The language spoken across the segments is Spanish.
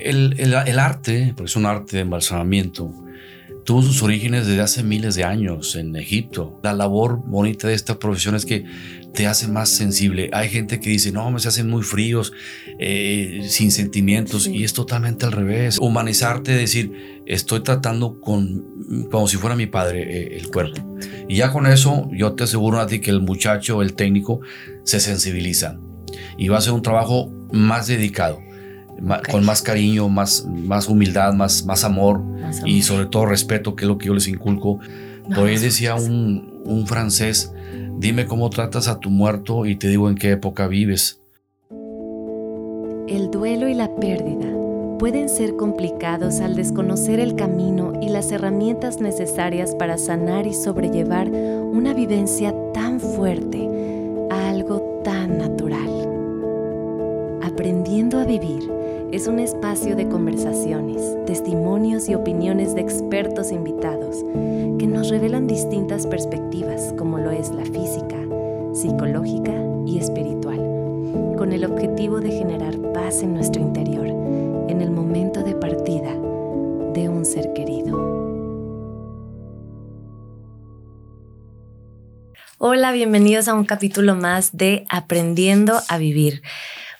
El, el, el, arte, porque es un arte de embalsamamiento, tuvo sus orígenes desde hace miles de años en Egipto. La labor bonita de esta profesión es que te hace más sensible. Hay gente que dice, no, me se hacen muy fríos, eh, sin sentimientos, y es totalmente al revés. Humanizarte, decir, estoy tratando con, como si fuera mi padre eh, el cuerpo. Y ya con eso, yo te aseguro a ti que el muchacho, el técnico, se sensibiliza y va a ser un trabajo más dedicado con más cariño, más, más humildad, más, más amor, y sobre todo respeto, que es lo que yo les inculco. No, hoy decía un, un francés, dime cómo tratas a tu muerto y te digo en qué época vives. El duelo y la pérdida pueden ser complicados al desconocer el camino y las herramientas necesarias para sanar y sobrellevar una vivencia tan fuerte a algo tan natural. Aprendiendo a vivir es un espacio de conversaciones, testimonios y opiniones de expertos invitados que nos revelan distintas perspectivas como lo es la física, psicológica y espiritual, con el objetivo de generar paz en nuestro interior en el momento de partida de un ser querido. Hola, bienvenidos a un capítulo más de Aprendiendo a Vivir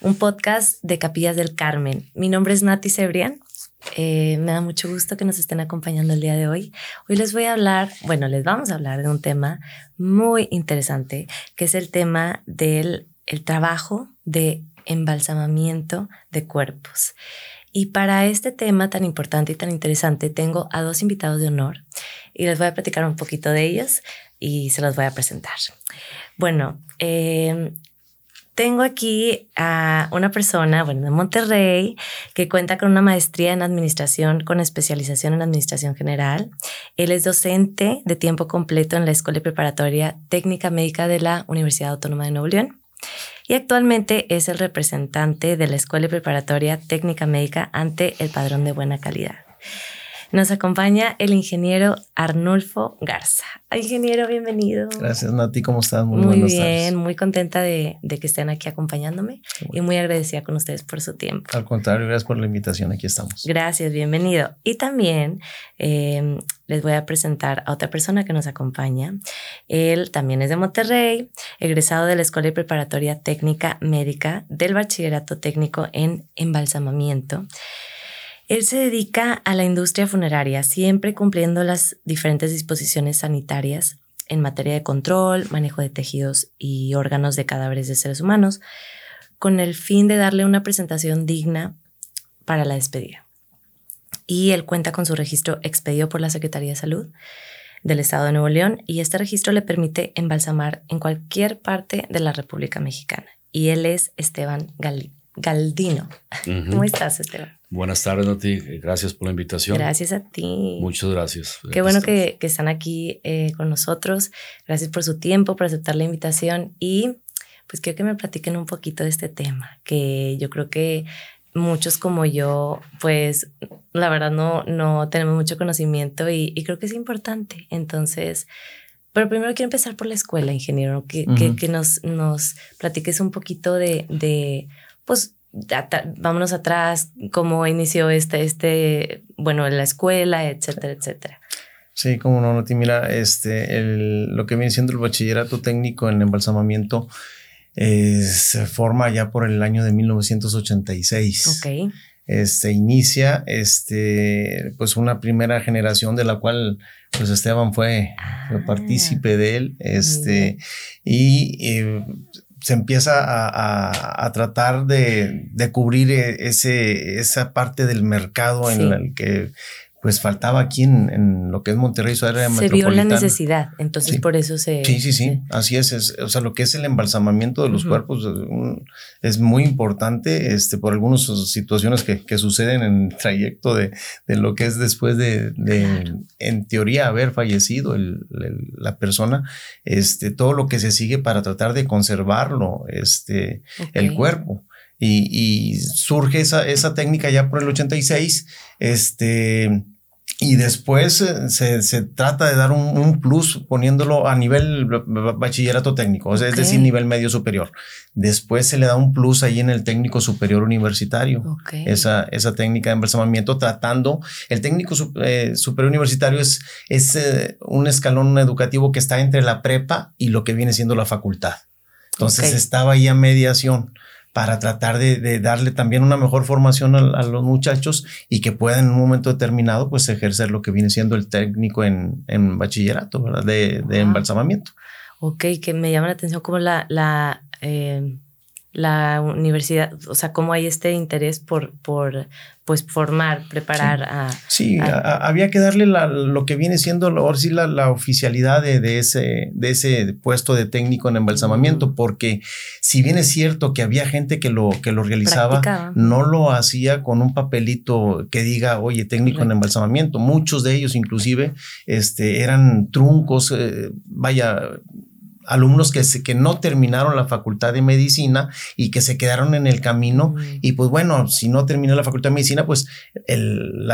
un podcast de Capillas del Carmen. Mi nombre es Nati Cebrián. Eh, me da mucho gusto que nos estén acompañando el día de hoy. Hoy les voy a hablar, bueno, les vamos a hablar de un tema muy interesante, que es el tema del el trabajo de embalsamamiento de cuerpos. Y para este tema tan importante y tan interesante, tengo a dos invitados de honor y les voy a platicar un poquito de ellos y se los voy a presentar. Bueno, eh, tengo aquí a una persona, bueno, de Monterrey, que cuenta con una maestría en administración con especialización en administración general. Él es docente de tiempo completo en la Escuela Preparatoria Técnica Médica de la Universidad Autónoma de Nuevo León. Y actualmente es el representante de la Escuela Preparatoria Técnica Médica ante el Padrón de Buena Calidad. Nos acompaña el ingeniero Arnulfo Garza. Ingeniero, bienvenido. Gracias, Nati. ¿Cómo estás? Muy, muy bien, muy contenta de, que estén aquí acompañándome y muy agradecida con ustedes por su tiempo. Al contrario, gracias por la invitación. Aquí estamos. Gracias, bienvenido. Y también em, les voy a presentar a otra persona que nos acompaña. Él también es de Monterrey, egresado de la Escuela Preparatoria Técnica Médica del Bachillerato Técnico en Embalsamamiento. Él se dedica a la industria funeraria, siempre cumpliendo las diferentes disposiciones sanitarias en materia de control, manejo de tejidos y órganos de cadáveres de seres humanos, con el fin de darle una presentación digna para la despedida. Y él cuenta con su registro expedido por la Secretaría de Salud del Estado de Nuevo León y este registro le permite embalsamar en cualquier parte de la República Mexicana. Y él es Esteban Galdino. ¿Cómo estás, Esteban? Buenas tardes, Nati. Gracias por la invitación. Gracias a ti. Muchas gracias. Qué bueno que, están aquí eh, con nosotros. Gracias por su tiempo, por aceptar la invitación y pues quiero que me platiquen un poquito de este tema, que yo creo que muchos como yo, pues la verdad no, no tenemos mucho conocimiento y, creo que es importante. Entonces, pero primero quiero empezar por la escuela, ingeniero, que, que, nos, nos platiques un poquito de, de pues, vámonos atrás, cómo inició este, este, bueno, la escuela, etcétera, etcétera. Sí, como no, Noti, mira, este, lo que viene siendo el bachillerato técnico en embalsamamiento eh, se forma ya por el año de 1986. Ok. Este, inicia, este, pues una primera generación de la cual, pues Esteban fue, ah, partícipe de él, este, y eh, se empieza a, tratar de, cubrir e, ese, esa parte del mercado en el que pues faltaba aquí en, lo que es Monterrey, su área Se vio la necesidad, entonces por eso se... Sí, sí, sí, así es, O sea, lo que es el embalsamamiento de los cuerpos es, muy importante este, por algunas situaciones que, que, suceden en el trayecto de, de lo que es después de, de en teoría, haber fallecido el, la persona, este, todo lo que se sigue para tratar de conservarlo, este, el cuerpo. Y, surge esa, esa técnica ya por el 86, este, y después eh, se, se, trata de dar un, plus poniéndolo a nivel bachillerato técnico, es decir, nivel medio superior. Después se le da un plus ahí en el técnico superior universitario, esa, esa técnica de embalsamamiento, tratando, el técnico eh, superior universitario es, es eh, un escalón educativo que está entre la prepa y lo que viene siendo la facultad. Entonces estaba ahí a mediación para tratar de, darle también una mejor formación a, los muchachos y que puedan en un momento determinado pues ejercer lo que viene siendo el técnico en, bachillerato, ¿verdad? De, de embalsamamiento. Ok, que me llama la atención como la, la eh, la universidad, o sea, cómo hay este interés por, por pues, formar, preparar a... Sí, había que darle lo que viene siendo, ahora sí, la, la oficialidad de, ese, de ese puesto de técnico en embalsamamiento, porque si bien es cierto que había gente que lo, que lo realizaba, no lo hacía con un papelito que diga, oye, técnico en embalsamamiento. Muchos de ellos inclusive este, eran truncos, eh, vaya, alumnos que, que no terminaron la facultad de medicina y que se quedaron en el camino. Y pues bueno, si no terminó la facultad de medicina, pues el,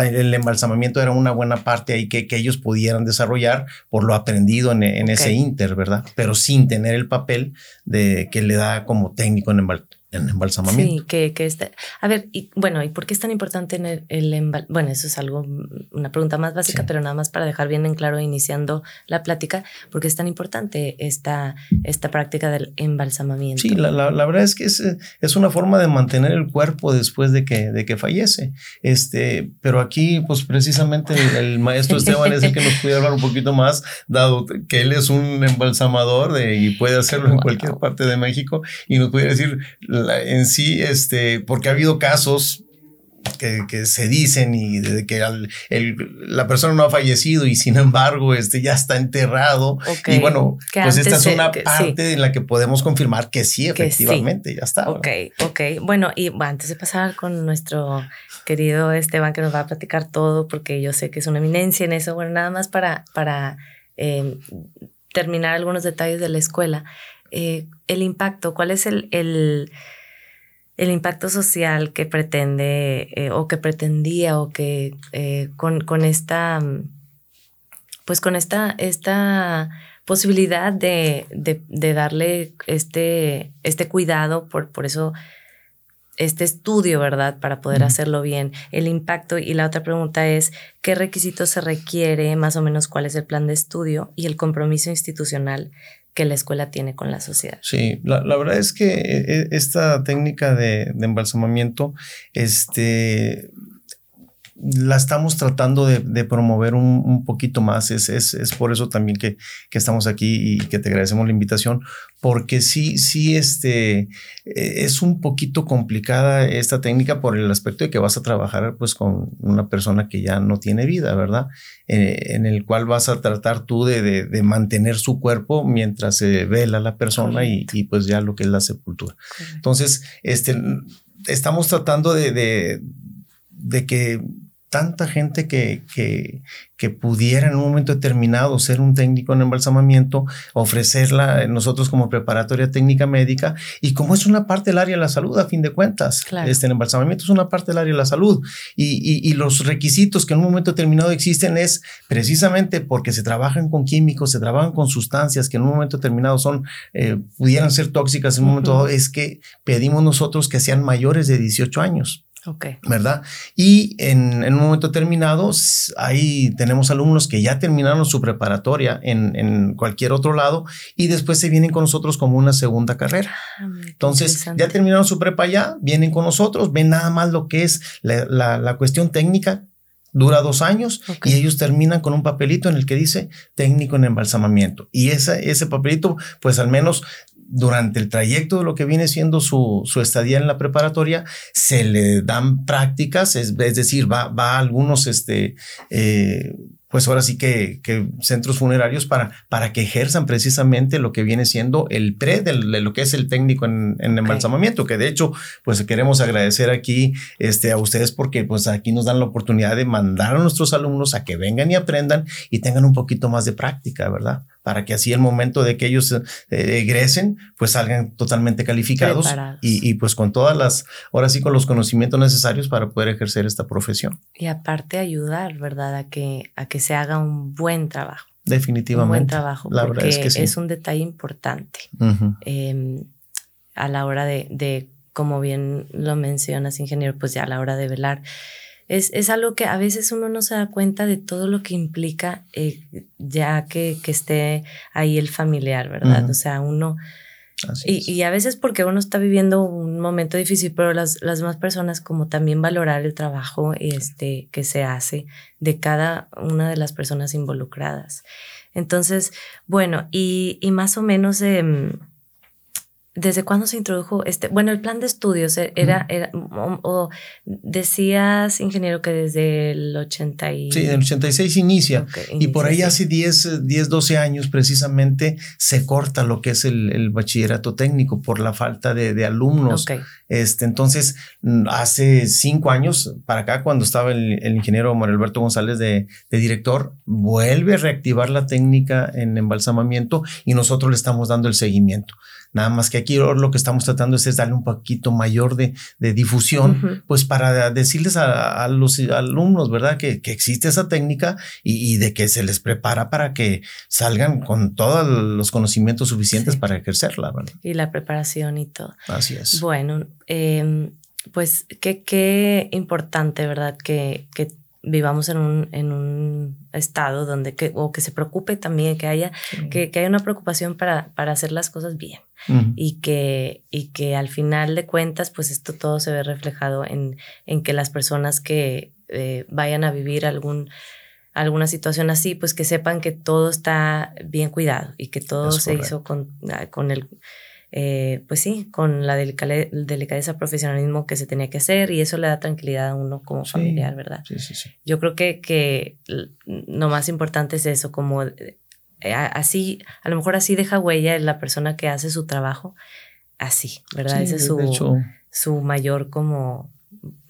el embalsamamiento era una buena parte ahí que, que, ellos pudieran desarrollar por lo aprendido en, en ese inter, ¿verdad? Pero sin tener el papel de que le da como técnico en, en embalsamamiento. Sí, que, que este, a ver, y bueno, ¿y por qué es tan importante en el, el Bueno, eso es algo, una pregunta más básica, pero nada más para dejar bien en claro iniciando la plática, ¿por qué es tan importante esta, esta práctica del embalsamamiento? Sí, la, la, la verdad es que es, es, una forma de mantener el cuerpo después de que, de que fallece. Este, pero aquí, pues precisamente el, maestro Esteban es el que nos puede hablar un poquito más, dado que él es un embalsamador de, y puede hacerlo en cualquier parte de México y nos puede decir en sí, este, porque ha habido casos que, se dicen y de que la persona no ha fallecido y sin embargo este ya está enterrado. Y bueno, pues esta es una parte en la que podemos confirmar que sí, efectivamente, ya está. Ok, ok. Bueno, y antes de pasar con nuestro querido Esteban que nos va a platicar todo, porque yo sé que es una eminencia en eso, bueno, nada más para, para eh, terminar algunos detalles de la escuela. Eh, el impacto, cuál es el, el, el, impacto social que pretende eh, o que pretendía o que eh, con, con, esta, pues con esta, esta posibilidad de, de, de, darle este, este cuidado, por, por eso este estudio, ¿verdad? Para poder hacerlo bien, el impacto. Y la otra pregunta es, ¿qué requisitos se requiere, más o menos cuál es el plan de estudio y el compromiso institucional que la escuela tiene con la sociedad. Sí, la, verdad es que eh, esta técnica de, de embalsamamiento, este, la estamos tratando de, promover un, poquito más. Es, es, por eso también que, que, estamos aquí y que te agradecemos la invitación, porque sí, sí, este, e, es un poquito complicada esta técnica por el aspecto de que vas a trabajar pues con una persona que ya no tiene vida, ¿verdad? Eh, en el cual vas a tratar tú de, de, mantener su cuerpo mientras se vela la persona y, y, pues ya lo que es la sepultura. Entonces, este, estamos tratando de, de que tanta gente que, que, que, pudiera en un momento determinado ser un técnico en embalsamamiento, ofrecerla nosotros como preparatoria técnica médica, y como es una parte del área de la salud, a fin de cuentas, este, el embalsamamiento es una parte del área de la salud, y, y, los requisitos que en un momento determinado existen es precisamente porque se trabajan con químicos, se trabajan con sustancias que en un momento determinado son, eh, pudieran ser tóxicas en un momento dado, es que pedimos nosotros que sean mayores de 18 años. ¿Verdad? Y en, un momento determinado, ahí tenemos alumnos que ya terminaron su preparatoria en, cualquier otro lado y después se vienen con nosotros como una segunda carrera. Ah, Entonces, ya terminaron su prepa ya, vienen con nosotros, ven nada más lo que es la, cuestión técnica, dura dos años y ellos terminan con un papelito en el que dice técnico en embalsamamiento. Y ese, ese papelito, pues al menos durante el trayecto de lo que viene siendo su, su estadía en la preparatoria, se le dan prácticas, es, decir, va, va a algunos, este, eh, pues ahora sí que, que, centros funerarios para, para que ejerzan precisamente lo que viene siendo el pre de, lo que es el técnico en, en embalsamamiento, que de hecho, pues queremos agradecer aquí este, a ustedes porque pues aquí nos dan la oportunidad de mandar a nuestros alumnos a que vengan y aprendan y tengan un poquito más de práctica, ¿verdad? Para que así el momento de que ellos eh, egresen, pues salgan totalmente calificados y, y, pues con todas las, ahora sí con los conocimientos necesarios para poder ejercer esta profesión. Y aparte ayudar, ¿verdad? A que, a que se haga un buen trabajo. Definitivamente. Un buen trabajo, La verdad es, que es un detalle importante em, a la hora de, de, como bien lo mencionas, ingeniero, pues ya a la hora de velar es, es, algo que a veces uno no se da cuenta de todo lo que implica eh, ya que, que, esté ahí el familiar, ¿verdad? O sea, uno... Y, y, a veces porque uno está viviendo un momento difícil, pero las, las demás personas como también valorar el trabajo este, que se hace de cada una de las personas involucradas. Entonces, bueno, y, y más o menos... Eh, ¿Desde cuándo se introdujo este? Bueno, el plan de estudios eh, era, era o, decías, ingeniero, que desde el 80 y... Sí, el 86 inicia. y por ahí hace 10, 10, 12 años precisamente se corta lo que es el, el bachillerato técnico por la falta de, de alumnos. Este, entonces, mm, hace cinco años para acá, cuando estaba el, el ingeniero Mario Alberto González de, de director, vuelve a reactivar la técnica en embalsamamiento y nosotros le estamos dando el seguimiento. Nada más que aquí lo que estamos tratando es, darle un poquito mayor de, difusión, pues para decirles a, los alumnos, ¿verdad? Que, existe esa técnica y, de que se les prepara para que salgan con todos los conocimientos suficientes para ejercerla, ¿verdad? Y la preparación y todo. Así es. Bueno, em, pues qué, qué importante, ¿verdad? Que, que vivamos en un, en un estado donde que, o que se preocupe también, que haya, que, que, haya una preocupación para, para hacer las cosas bien. Y, que, y que al final de cuentas, pues esto todo se ve reflejado en, en que las personas que eh, vayan a vivir algún, alguna situación así, pues que sepan que todo está bien cuidado y que todo se hizo con, ah, con el eh, pues sí, con la delicadeza, profesionalismo que se tenía que hacer y eso le da tranquilidad a uno como familiar, ¿verdad? Sí, sí, sí. Yo creo que, que lo más importante es eso, como eh, así, a lo mejor así deja huella en la persona que hace su trabajo, así, ¿verdad? Ese es su, su mayor como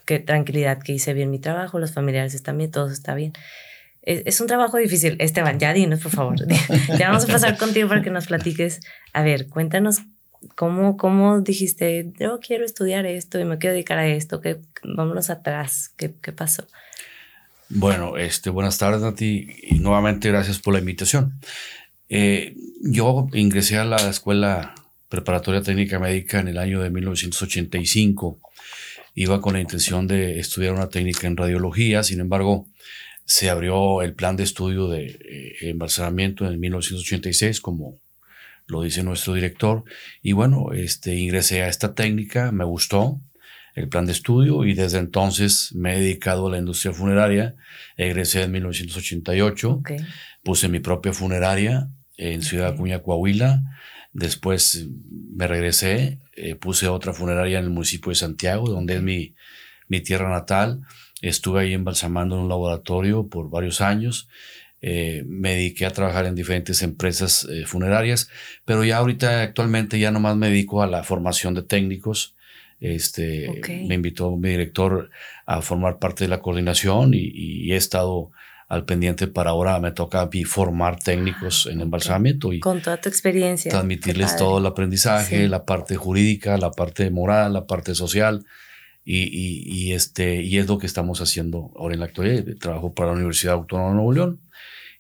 que tranquilidad que hice bien mi trabajo, los familiares están bien, todo está bien. Es, un trabajo difícil. Esteban, ya dinos, por favor. ya vamos a pasar contigo para que nos platiques. A ver, cuéntanos ¿Cómo, ¿Cómo dijiste, yo quiero estudiar esto y me quiero dedicar a esto? ¿Qué, vámonos atrás. ¿Qué, ¿Qué, pasó? Bueno, este, buenas tardes, Nati, y nuevamente gracias por la invitación. Eh, yo ingresé a la Escuela Preparatoria Técnica Médica en el año de 1985. Iba con la intención de estudiar una técnica en radiología, sin embargo, se abrió el plan de estudio de eh, en 1986 como lo dice nuestro director. Y bueno, este, ingresé a esta técnica, me gustó el plan de estudio y desde entonces me he dedicado a la industria funeraria. Egresé en 1988, puse mi propia funeraria en Ciudad Acuña, Coahuila. Después me regresé, eh, puse otra funeraria en el municipio de Santiago, donde es mi, mi tierra natal. Estuve ahí embalsamando en un laboratorio por varios años eh, me dediqué a trabajar en diferentes empresas eh, funerarias, pero ya ahorita actualmente ya nomás me dedico a la formación de técnicos. Este, Me invitó mi director a formar parte de la coordinación y, he estado al pendiente para ahora me toca a formar técnicos en embalsamamiento y con toda tu experiencia. transmitirles todo el aprendizaje, la parte jurídica, la parte moral, la parte social y, y, este y es lo que estamos haciendo ahora en la actualidad. Trabajo para la Universidad Autónoma de Nuevo León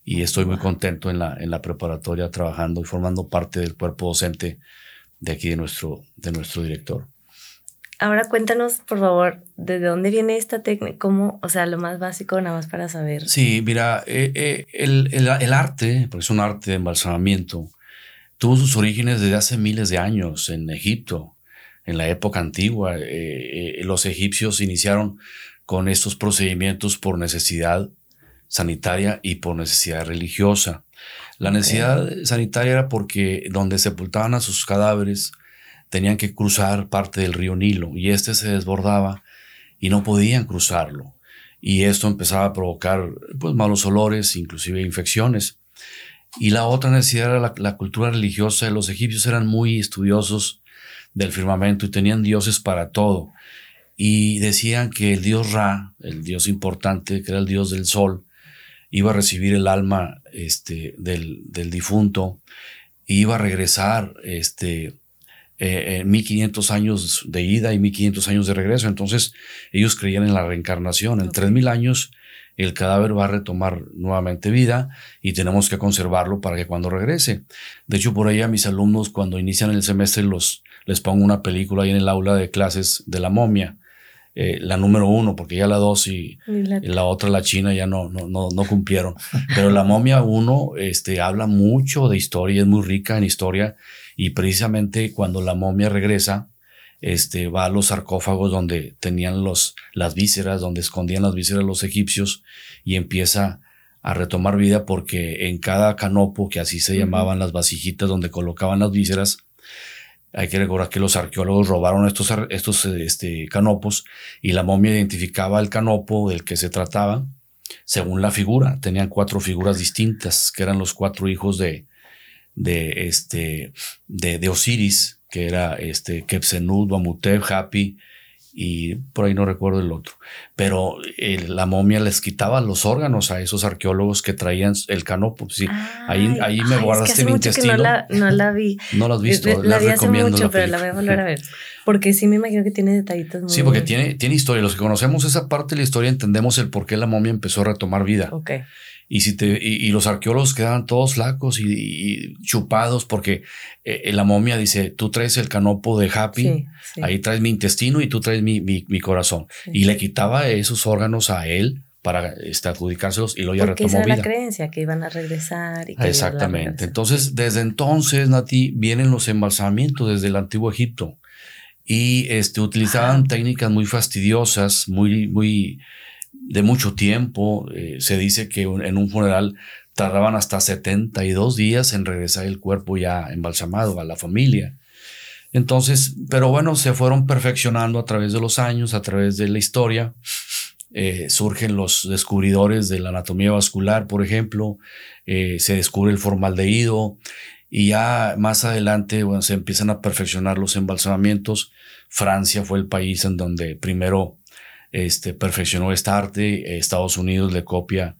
y estoy muy contento en la, en la preparatoria trabajando y formando parte del cuerpo docente de aquí de nuestro, de nuestro director. Ahora cuéntanos, por favor, ¿de dónde viene esta técnica? ¿Cómo? O sea, lo más básico nada más para saber. Sí, mira, eh, eh, el, el, el, arte, porque es un arte de embalsamamiento, tuvo sus orígenes desde hace miles de años en Egipto, en la época antigua. Eh, los egipcios iniciaron con estos procedimientos por necesidad sanitaria y por necesidad religiosa. La necesidad sanitaria era porque donde sepultaban a sus cadáveres tenían que cruzar parte del río Nilo y este se desbordaba y no podían cruzarlo. Y esto empezaba a provocar pues, malos olores, inclusive infecciones. Y la otra necesidad era la, la cultura religiosa. Los egipcios eran muy estudiosos del firmamento y tenían dioses para todo. Y decían que el dios Ra, el dios importante, que era el dios del sol, iba a recibir el alma este, del, del difunto iba a regresar este, eh, 1500 años de ida y 1500 años de regreso. Entonces ellos creían en la reencarnación. En 3000 años el cadáver va a retomar nuevamente vida y tenemos que conservarlo para que cuando regrese. De hecho, por ahí a mis alumnos cuando inician el semestre los, les pongo una película ahí en el aula de clases de la momia. Eh, la número uno, porque ya la dos y, la, otra, la china, ya no, no, no, no cumplieron. Pero la momia uno este, habla mucho de historia, es muy rica en historia y precisamente cuando la momia regresa, este, va a los sarcófagos donde tenían los, las vísceras, donde escondían las vísceras los egipcios y empieza a retomar vida porque en cada canopo, que así se llamaban las vasijitas donde colocaban las vísceras, hay que recordar que los arqueólogos robaron estos, estos este, canopos y la momia identificaba el canopo del que se trataba según la figura. Tenían cuatro figuras distintas, que eran los cuatro hijos de, de, este, de, Osiris, que era este, Kepsenud, Happy y por ahí no recuerdo el otro. Pero eh, la momia les quitaba los órganos a esos arqueólogos que traían el canopo. Sí, ahí, ahí me guardaste mi intestino. no, la, no la vi. no la has visto. La, vi hace mucho, pero la voy a volver a ver. Porque sí me imagino que tiene detallitos muy Sí, porque tiene, tiene historia. Los que conocemos esa parte de la historia entendemos el por qué la momia empezó a retomar vida. Ok. Y, si te, y, los arqueólogos quedaban todos flacos y, chupados porque eh, la momia dice, tú traes el canopo de Happy, ahí traes mi intestino y tú traes mi, mi, corazón. Y le quitaba esos órganos a él para este, adjudicárselos y lo ya retomó esa vida. la creencia que iban a regresar. Y que Exactamente. Entonces, desde entonces, Nati, vienen los embalsamientos desde el antiguo Egipto y este, utilizaban técnicas muy fastidiosas, muy, muy de mucho tiempo. Eh, se dice que en un funeral tardaban hasta 72 días en regresar el cuerpo ya embalsamado a la familia. Entonces, pero bueno, se fueron perfeccionando a través de los años, a través de la historia. Eh, surgen los descubridores de la anatomía vascular, por ejemplo, eh, se descubre el formaldehído y ya más adelante se empiezan a perfeccionar los embalsamamientos. Francia fue el país en donde primero este, perfeccionó esta arte, Estados Unidos le copia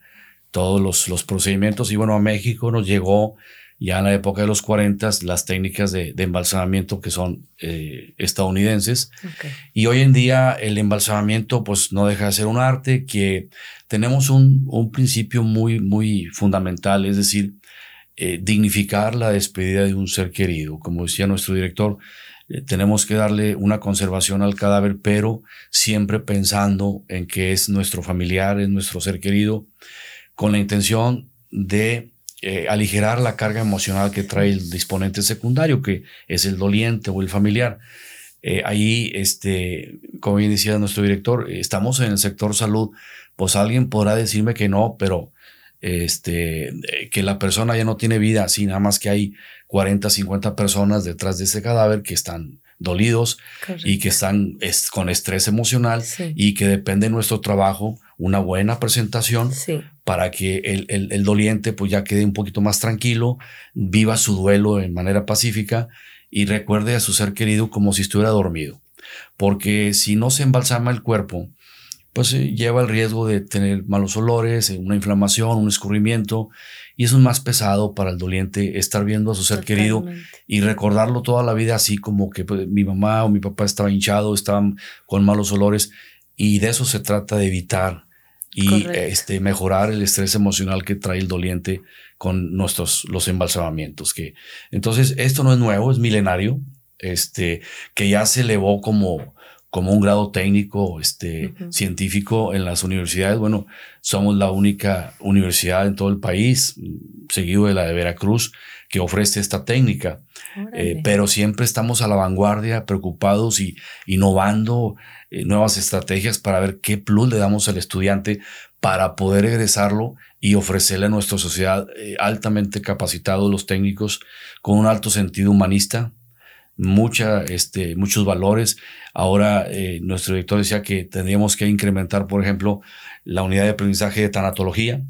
todos los, los, procedimientos y bueno, a México nos llegó ya en la época de los 40 las técnicas de, de embalsamamiento que son eh, estadounidenses. Y hoy en día el embalsamamiento pues no deja de ser un arte que tenemos un, un principio muy, muy fundamental, es decir, eh, dignificar la despedida de un ser querido. Como decía nuestro director, eh, tenemos que darle una conservación al cadáver, pero siempre pensando en que es nuestro familiar, es nuestro ser querido, con la intención de eh, aligerar la carga emocional que trae el disponente secundario, que es el doliente o el familiar. Eh, ahí, este, como bien decía nuestro director, estamos en el sector salud, pues alguien podrá decirme que no, pero este, que la persona ya no tiene vida, así nada más que hay 40, 50 personas detrás de ese cadáver que están dolidos y que están con estrés emocional y que depende de nuestro trabajo una buena presentación para que el, el, el, doliente pues ya quede un poquito más tranquilo, viva su duelo de manera pacífica y recuerde a su ser querido como si estuviera dormido. Porque si no se embalsama el cuerpo, pues eh, lleva el riesgo de tener malos olores, una inflamación, un escurrimiento, y eso es más pesado para el doliente estar viendo a su ser querido y recordarlo toda la vida así como que pues, mi mamá o mi papá estaba hinchado, estaban con malos olores, y de eso se trata de evitar y este, mejorar el estrés emocional que trae el doliente con nuestros los embalsamamientos. Que, entonces, esto no es nuevo, es milenario, este, que ya se elevó como como un grado técnico, este, científico en las universidades. Bueno, somos la única universidad en todo el país, seguido de la de Veracruz, que ofrece esta técnica. Eh, pero siempre estamos a la vanguardia, preocupados y innovando eh, nuevas estrategias para ver qué plus le damos al estudiante para poder egresarlo y ofrecerle a nuestra sociedad eh, altamente capacitados los técnicos con un alto sentido humanista, mucha, este, muchos valores. Ahora eh, nuestro director decía que tendríamos que incrementar, por ejemplo, la unidad de aprendizaje de tanatología,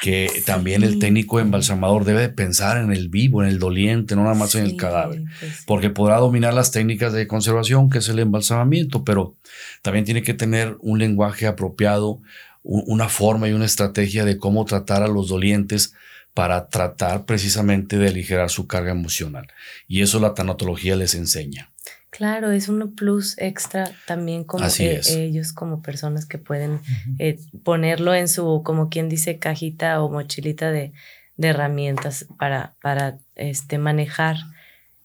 que ah, también el técnico embalsamador debe pensar en el vivo, en el doliente, no nada más en el cadáver, pues porque podrá dominar las técnicas de conservación, que es el embalsamamiento, pero también tiene que tener un lenguaje apropiado, una forma y una estrategia de cómo tratar a los dolientes para tratar precisamente de aligerar su carga emocional. Y eso la tanatología les enseña. Claro, es un plus extra también como eh, ellos como personas que pueden eh, ponerlo en su, como quien dice, cajita o mochilita de, de herramientas para, para este, manejar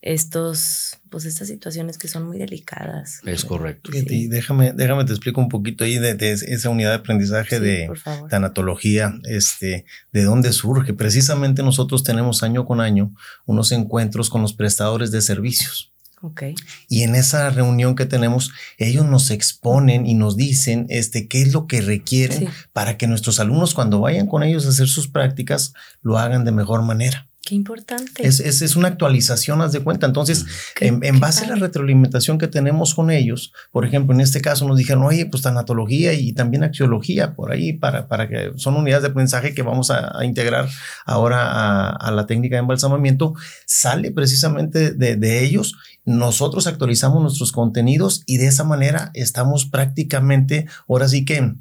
estos, pues estas situaciones que son muy delicadas. Es correcto. Y déjame, déjame te explico un poquito ahí de, esa unidad de aprendizaje de tanatología, este, de dónde surge. Precisamente nosotros tenemos año con año unos encuentros con los prestadores de servicios. Okay. Y en esa reunión que tenemos, ellos nos exponen y nos dicen este, qué es lo que requieren para que nuestros alumnos cuando vayan con ellos a hacer sus prácticas lo hagan de mejor manera. Qué importante. Es, es, es, una actualización, haz de cuenta. Entonces, en, base a la retroalimentación que tenemos con ellos, por ejemplo, en este caso nos dijeron, oye, pues tanatología y también axiología por ahí, para, para que son unidades de aprendizaje que vamos a, integrar ahora a, la técnica de embalsamamiento, sale precisamente de, de ellos. Nosotros actualizamos nuestros contenidos y de esa manera estamos prácticamente, ahora sí que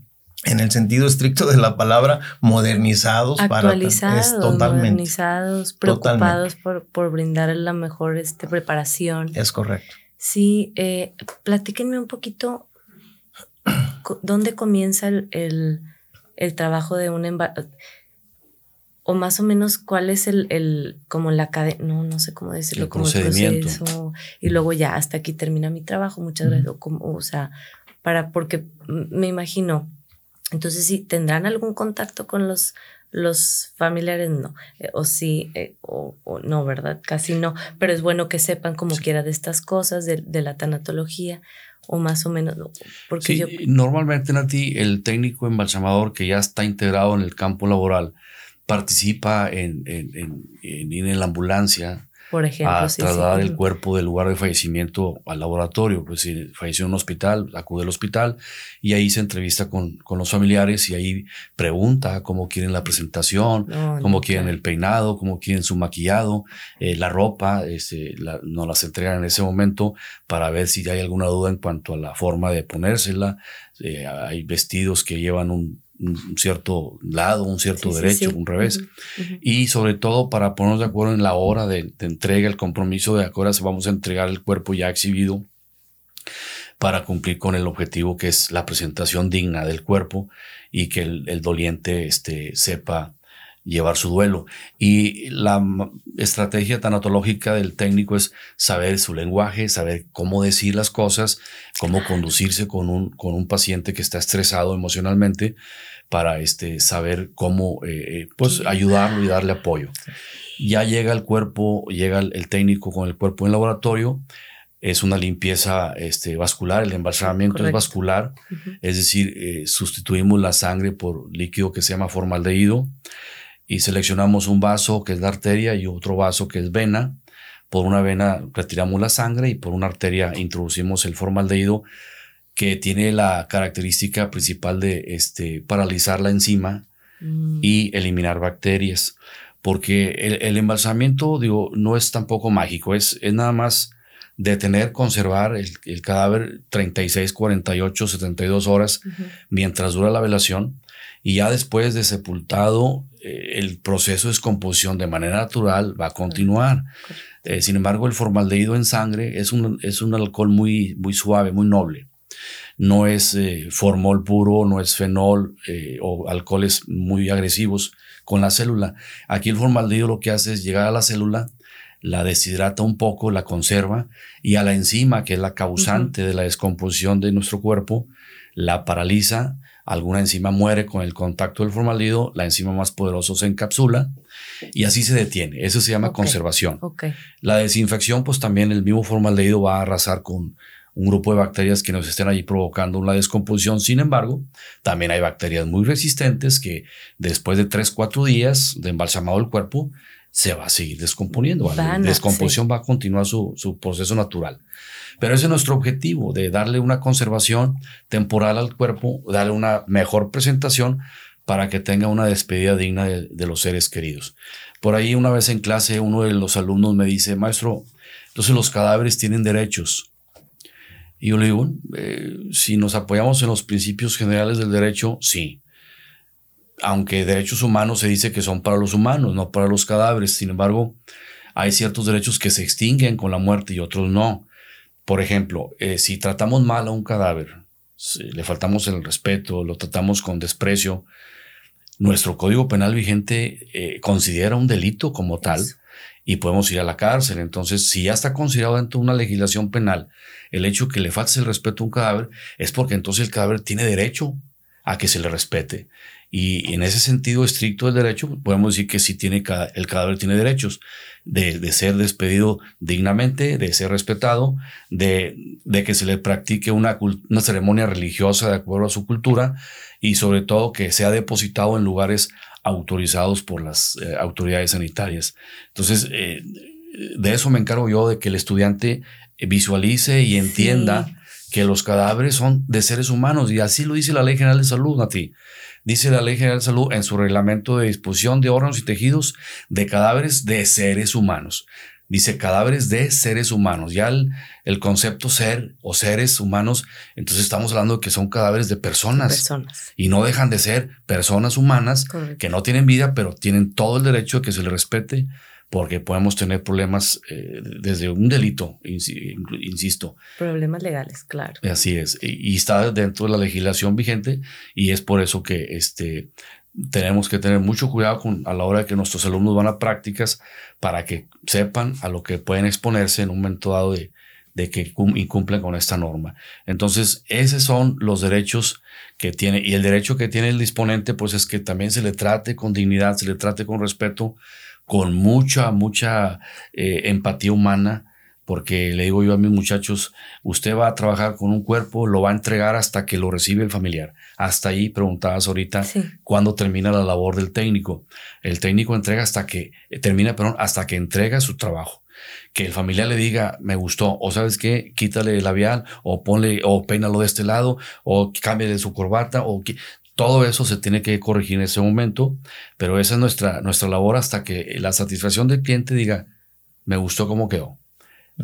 en el sentido estricto de la palabra, modernizados, actualizados, para, totalmente, modernizados, preocupados por, por, brindar la mejor este, preparación. Es correcto. Sí, eh, platíquenme un poquito dónde comienza el, el, trabajo de un o más o menos cuál es el, el como la cadena, no, no sé cómo decirlo, como el proceso, y luego ya hasta aquí termina mi trabajo, muchas gracias, o, como, o sea, para, porque me imagino, entonces, si tendrán algún contacto con los, los familiares, no. Eh, o sí, eh, o, no, ¿verdad? Casi no. Pero es bueno que sepan como quiera de estas cosas, de, la tanatología, o más o menos. Porque yo... Normalmente, Nati, el técnico embalsamador que ya está integrado en el campo laboral participa en, en, en, en la ambulancia por ejemplo, a trasladar el cuerpo del lugar de fallecimiento al laboratorio. Pues si falleció en un hospital, acude al hospital y ahí se entrevista con, con los familiares y ahí pregunta cómo quieren la presentación, cómo quieren el peinado, cómo quieren su maquillado, eh, la ropa, este, nos las entregan en ese momento para ver si hay alguna duda en cuanto a la forma de ponérsela. Eh, hay vestidos que llevan un un cierto lado, un cierto derecho, un revés. Y sobre todo para ponernos de acuerdo en la hora de, entrega, el compromiso de acuerdo si vamos a entregar el cuerpo ya exhibido para cumplir con el objetivo que es la presentación digna del cuerpo y que el, doliente este, sepa llevar su duelo. Y la estrategia tanatológica del técnico es saber su lenguaje, saber cómo decir las cosas, cómo conducirse con un, con un paciente que está estresado emocionalmente para este, saber cómo eh, eh, pues, ayudarlo y darle apoyo. Ya llega el cuerpo, llega el, técnico con el cuerpo en laboratorio, es una limpieza este, vascular, el embalsamamiento es vascular, es decir, eh, sustituimos la sangre por líquido que se llama formaldehído y seleccionamos un vaso que es la arteria y otro vaso que es vena. Por una vena retiramos la sangre y por una arteria introducimos el formaldehído que tiene la característica principal de este, paralizar la enzima mm. y eliminar bacterias. Porque el, embalsamiento, digo, no es tampoco mágico, es, es nada más detener, conservar el, el, cadáver 36, 48, 72 horas mientras dura la velación y ya después de sepultado, el proceso de descomposición de manera natural va a continuar. Eh, sin embargo, el formaldehído en sangre es un, es un alcohol muy, muy suave, muy noble. No es eh, formol puro, no es fenol o alcoholes muy agresivos con la célula. Aquí el formaldehído lo que hace es llegar a la célula, la deshidrata un poco, la conserva y a la enzima, que es la causante de la descomposición de nuestro cuerpo, la paraliza alguna enzima muere con el contacto del formaldehído, la enzima más poderosa se encapsula y así se detiene. Eso se llama conservación. La desinfección, pues también el mismo formaldehído va a arrasar con un grupo de bacterias que nos estén allí provocando una descomposición. Sin embargo, también hay bacterias muy resistentes que después de 3, 4 días de embalsamado el cuerpo, se va a seguir descomponiendo. La descomposición va a continuar su, su proceso natural. Pero ese es nuestro objetivo, de darle una conservación temporal al cuerpo, darle una mejor presentación para que tenga una despedida digna de, los seres queridos. Por ahí una vez en clase uno de los alumnos me dice, maestro, entonces los cadáveres tienen derechos. Y yo le digo, eh, si nos apoyamos en los principios generales del derecho, sí. Aunque derechos humanos se dice que son para los humanos, no para los cadáveres. Sin embargo, hay ciertos derechos que se extinguen con la muerte y otros no. Por ejemplo, eh, si tratamos mal a un cadáver, si le faltamos el respeto, lo tratamos con desprecio, nuestro código penal vigente eh, considera un delito como tal y podemos ir a la cárcel. Entonces, si ya está considerado dentro de una legislación penal el hecho que le falte el respeto a un cadáver, es porque entonces el cadáver tiene derecho a que se le respete. Y en ese sentido estricto del derecho, podemos decir que sí tiene, el cadáver tiene derechos de, de ser despedido dignamente, de ser respetado, de, de que se le practique una, una, ceremonia religiosa de acuerdo a su cultura y sobre todo que sea depositado en lugares autorizados por las eh, autoridades sanitarias. Entonces, eh, de eso me encargo yo, de que el estudiante visualice y entienda que los cadáveres son de seres humanos y así lo dice la Ley General de Salud, Nati. Dice la Ley General de Salud en su reglamento de disposición de órganos y tejidos de cadáveres de seres humanos. Dice cadáveres de seres humanos. Ya el, concepto ser o seres humanos, entonces estamos hablando de que son cadáveres de personas. Personas. Y no dejan de ser personas humanas que no tienen vida, pero tienen todo el derecho a que se les respete porque podemos tener problemas eh, desde un delito, insisto. Problemas legales, claro. Así es, y, está dentro de la legislación vigente y es por eso que este, tenemos que tener mucho cuidado con, a la hora de que nuestros alumnos van a prácticas para que sepan a lo que pueden exponerse en un momento dado de, de que incumplen con esta norma. Entonces, esos son los derechos que tiene y el derecho que tiene el disponente, pues es que también se le trate con dignidad, se le trate con respeto con mucha, mucha eh, empatía humana, porque le digo yo a mis muchachos, usted va a trabajar con un cuerpo, lo va a entregar hasta que lo recibe el familiar. Hasta ahí preguntabas ahorita cuándo termina la labor del técnico. El técnico entrega hasta que, eh, termina, perdón, hasta que entrega su trabajo. Que el familiar le diga, me gustó, o sabes qué, quítale el labial, o ponle, o peínalo de este lado, o cámbiale su corbata, o todo eso se tiene que corregir en ese momento, pero esa es nuestra, nuestra labor hasta que la satisfacción del cliente diga, me gustó cómo quedó.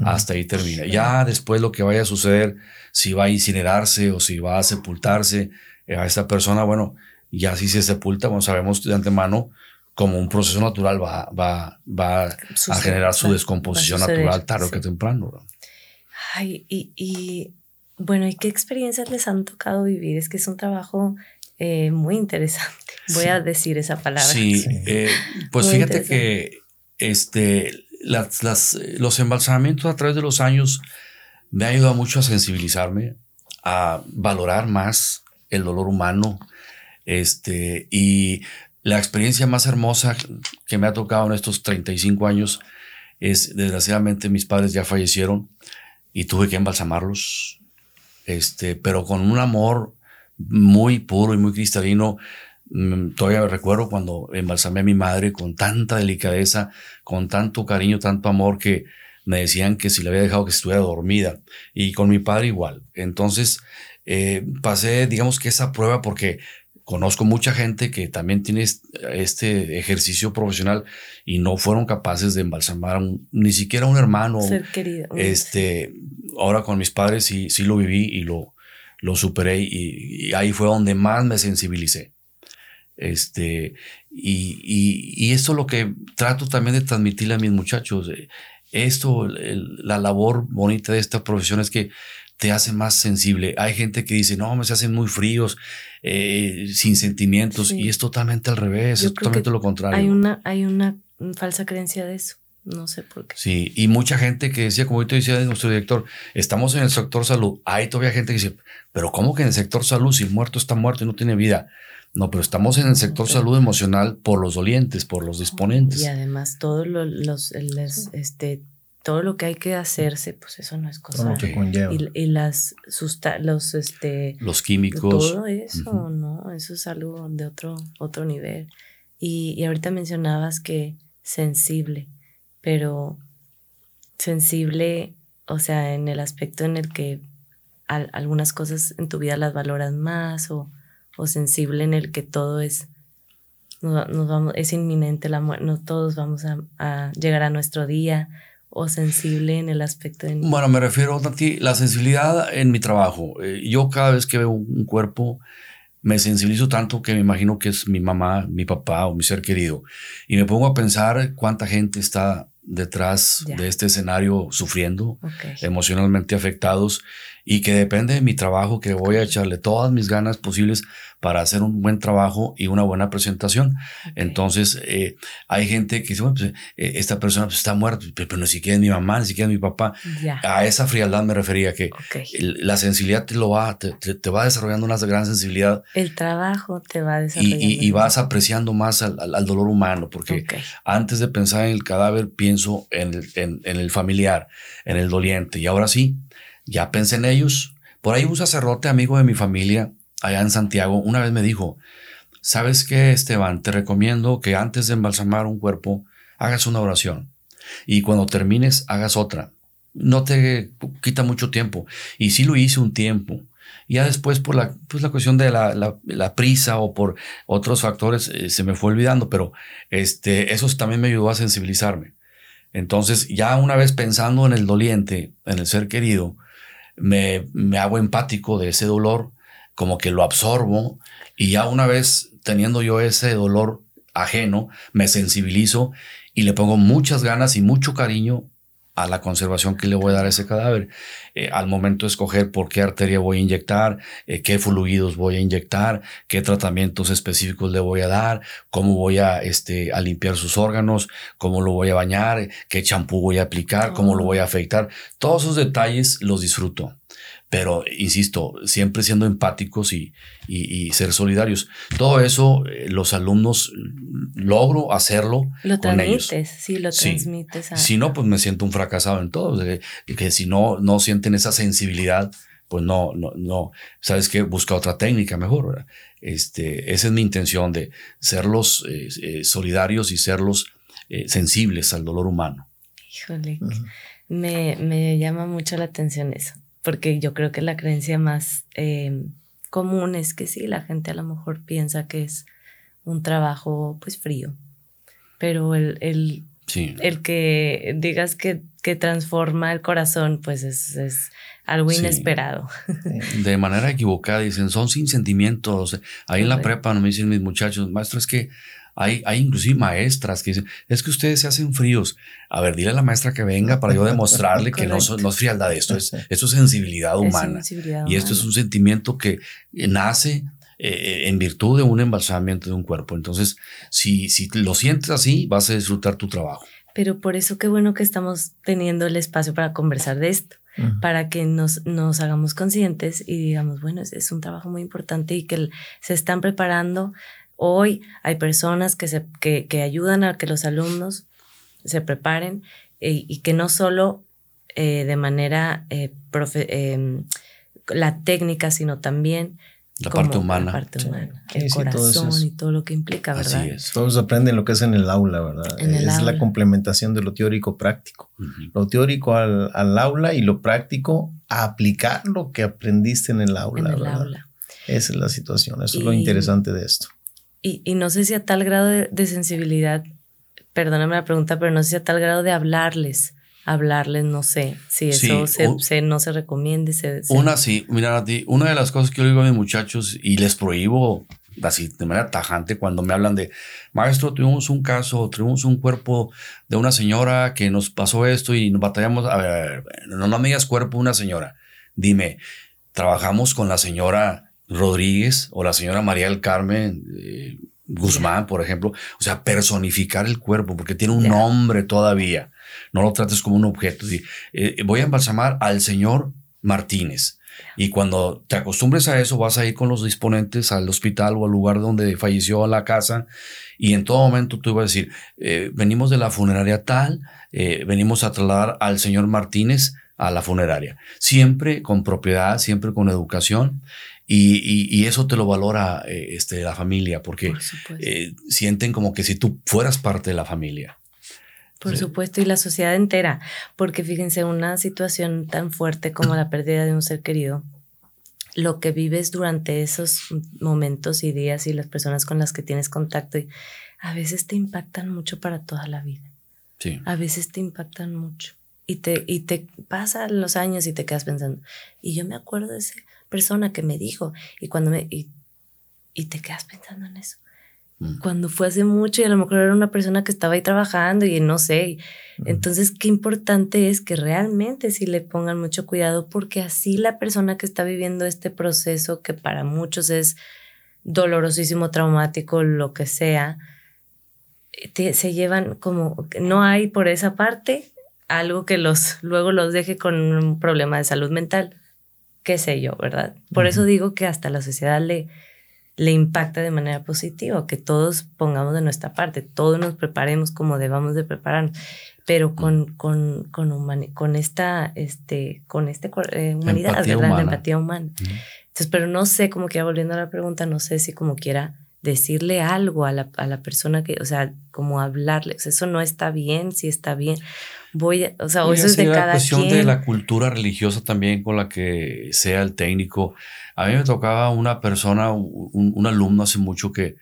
Hasta ahí termina. Ya después lo que vaya a suceder, si va a incinerarse o si va a sepultarse eh, a esta persona, bueno, ya si se sepulta, bueno, sabemos de antemano como un proceso natural va, va, va a generar su descomposición natural tarde o que temprano. Ay, y, y bueno, ¿y qué experiencias les han tocado vivir? Es que es un trabajo eh, muy interesante. Voy a decir esa palabra. Sí, eh, pues fíjate que este, las, las, los embalsamamientos a través de los años me ha ayudado mucho a sensibilizarme, a valorar más el dolor humano. Este, y la experiencia más hermosa que me ha tocado en estos 35 años es, desgraciadamente, mis padres ya fallecieron y tuve que embalsamarlos, este, pero con un amor muy puro y muy cristalino. Mm, todavía recuerdo cuando embalsamé a mi madre con tanta delicadeza, con tanto cariño, tanto amor que me decían que si le había dejado que estuviera dormida. Y con mi padre igual. Entonces eh, pasé, digamos que esa prueba porque conozco mucha gente que también tiene este ejercicio profesional y no fueron capaces de embalsamar ni siquiera un hermano. Ser querido. Este, ahora con mis padres sí, sí lo viví y lo, lo superé y, ahí fue donde más me sensibilicé. Este, y, y, esto es lo que trato también de transmitirle a mis muchachos. Eh, esto, la labor bonita de esta profesión es que te hace más sensible. Hay gente que dice, no, me se hacen muy fríos, eh, sin sentimientos, y es totalmente al revés, es totalmente lo contrario. Hay una, hay una falsa creencia de eso. No sé por qué. Sí, y mucha gente que decía, como te decía nuestro director, estamos en el sector salud. Hay todavía gente que dice, pero ¿cómo que en el sector salud si muerto está muerto y no tiene vida? No, pero estamos en el sector salud emocional por los dolientes, por los disponentes. Y además todo lo, los, este, todo lo que hay que hacerse, pues eso no es cosa. Y, y, las los este los químicos. Todo eso, ¿no? Eso es algo de otro, otro nivel. Y, y ahorita mencionabas que sensible pero sensible, o sea, en el aspecto en el que algunas cosas en tu vida las valoras más o, o sensible en el que todo es, nos, vamos, es inminente la muerte, no todos vamos a, llegar a nuestro día o sensible en el aspecto de... Bueno, me refiero a ti, la sensibilidad en mi trabajo. Eh, yo cada vez que veo un cuerpo, me sensibilizo tanto que me imagino que es mi mamá, mi papá o mi ser querido. Y me pongo a pensar cuánta gente está detrás de este escenario sufriendo, emocionalmente afectados y que depende de mi trabajo, que voy a echarle todas mis ganas posibles para hacer un buen trabajo y una buena presentación. Entonces, eh, hay gente que dice, bueno, pues, eh, esta persona pues, está muerta, pero, ni siquiera es mi mamá, ni siquiera es mi papá. A esa frialdad me refería, que la sensibilidad te lo va, te, te, va desarrollando una gran sensibilidad. El trabajo te va desarrollando. Y, y, vas apreciando más al, al, dolor humano, porque antes de pensar en el cadáver, pienso en el, en, en el familiar, en el doliente. Y ahora sí, ya pensé en ellos. Por ahí un sacerdote amigo de mi familia, allá en Santiago, una vez me dijo, ¿sabes qué, Esteban? Te recomiendo que antes de embalsamar un cuerpo, hagas una oración. Y cuando termines, hagas otra. No te quita mucho tiempo. Y sí lo hice un tiempo. Ya después, por la, pues la cuestión de la, la, prisa o por otros factores, eh, se me fue olvidando, pero este, eso también me ayudó a sensibilizarme. Entonces, ya una vez pensando en el doliente, en el ser querido, me, me hago empático de ese dolor, como que lo absorbo y ya una vez teniendo yo ese dolor ajeno, me sensibilizo y le pongo muchas ganas y mucho cariño a la conservación que le voy a dar a ese cadáver. Eh, al momento de escoger por qué arteria voy a inyectar, eh, qué fluidos voy a inyectar, qué tratamientos específicos le voy a dar, cómo voy a, este, a limpiar sus órganos, cómo lo voy a bañar, qué champú voy a aplicar, cómo lo voy a afeitar. Todos esos detalles los disfruto pero insisto, siempre siendo empáticos y, y, ser solidarios. Todo eso eh, los alumnos logro hacerlo lo con ellos. Sí, lo transmites. Si no, pues me siento un fracasado en todo. Que, si no, no sienten esa sensibilidad, pues no, no, no, sabes que busca otra técnica mejor. Este, esa es mi intención de serlos eh, eh, solidarios y serlos sensibles al dolor humano. Híjole, me, me llama mucho la atención eso porque yo creo que la creencia más em, común es que sí, la gente a lo mejor piensa que es un trabajo pues frío, pero el, el, el que digas que, que, transforma el corazón pues es, es algo inesperado. De manera equivocada dicen, son sin sentimientos. Ahí en la prepa me dicen mis muchachos, maestro, es que hay, hay inclusive maestras que dicen, es que ustedes se hacen fríos. A ver, dile a la maestra que venga para yo demostrarle que no, no, es frialdad, esto es, esto es sensibilidad humana. y esto es un sentimiento que nace eh, en virtud de un embalsamiento de un cuerpo. Entonces, si, si lo sientes así, vas a disfrutar tu trabajo. Pero por eso qué bueno que estamos teniendo el espacio para conversar de esto, para que nos, nos hagamos conscientes y digamos, bueno, es, es, un trabajo muy importante y que se están preparando Hoy hay personas que, se, que, que ayudan a que los alumnos se preparen eh, y que no solo eh, de manera eh, em, la técnica, sino también la parte humana. La parte humana. el corazón y todo lo que implica, ¿verdad? Así es. Todos aprenden lo que es en el aula, ¿verdad? es la complementación de lo teórico práctico. Lo teórico al, al, aula y lo práctico a aplicar lo que aprendiste en el aula, en el Aula. Esa es la situación, eso es lo interesante de esto. Y, y, no sé si a tal grado de, sensibilidad, perdóname la pregunta, pero no sé si a tal grado de hablarles, hablarles, no sé, si eso se, no se recomiende. Se, Una sí, mira, a ti, una de las cosas que yo digo a mis muchachos y les prohíbo así de manera tajante cuando me hablan de, maestro, tuvimos un caso, tuvimos un cuerpo de una señora que nos pasó esto y nos batallamos, a ver, no, no me digas cuerpo una señora, dime, trabajamos con la señora Rodríguez o la señora María del Carmen eh, Guzmán, por ejemplo. O sea, personificar el cuerpo porque tiene un nombre todavía. No lo trates como un objeto. Eh, voy a embalsamar al señor Martínez. Y cuando te acostumbres a eso, vas a ir con los disponentes al hospital o al lugar donde falleció a la casa y en todo momento tú vas a decir, eh, venimos de la funeraria tal, venimos a trasladar al señor Martínez a la funeraria. Siempre con propiedad, siempre con educación y, eso te lo valora eh, este, la familia, porque eh, sienten como que si tú fueras parte de la familia. Por supuesto, y la sociedad entera, porque fíjense, una situación tan fuerte como la pérdida de un ser querido, lo que vives durante esos momentos y días y las personas con las que tienes contacto, a veces te impactan mucho para toda la vida. Sí. A veces te impactan mucho. Y te, y te pasan los años y te quedas pensando, y yo me acuerdo de ese persona que me dijo. Y cuando me. Y y te quedas pensando en eso. Mm. Cuando fue hace mucho y a lo mejor era una persona que estaba ahí trabajando y no sé. Entonces, qué importante es que realmente sí le pongan mucho cuidado porque así la persona que está viviendo este proceso, que para muchos es dolorosísimo, traumático, lo que sea, se llevan como, no hay por esa parte algo que los luego los deje con un problema de salud mental, qué sé yo, ¿verdad? Por eso digo que hasta la sociedad le, le impacta de manera positiva, que todos pongamos de nuestra parte, todos nos preparemos como debamos de prepararnos, pero con, con, con, con esta, este, con este, eh, humanidad, empatía ¿verdad? Humana. empatía humana. Entonces, pero no sé, como que volviendo a la pregunta, no sé si como quiera decirle algo a la, a la persona que, o sea, como hablarle, eso no está bien, si está bien. Voy, o sea, o eso es de cada la cuestión quien. de la cultura religiosa también con la que sea el técnico. A mí me tocaba una persona, un, un alumno hace mucho que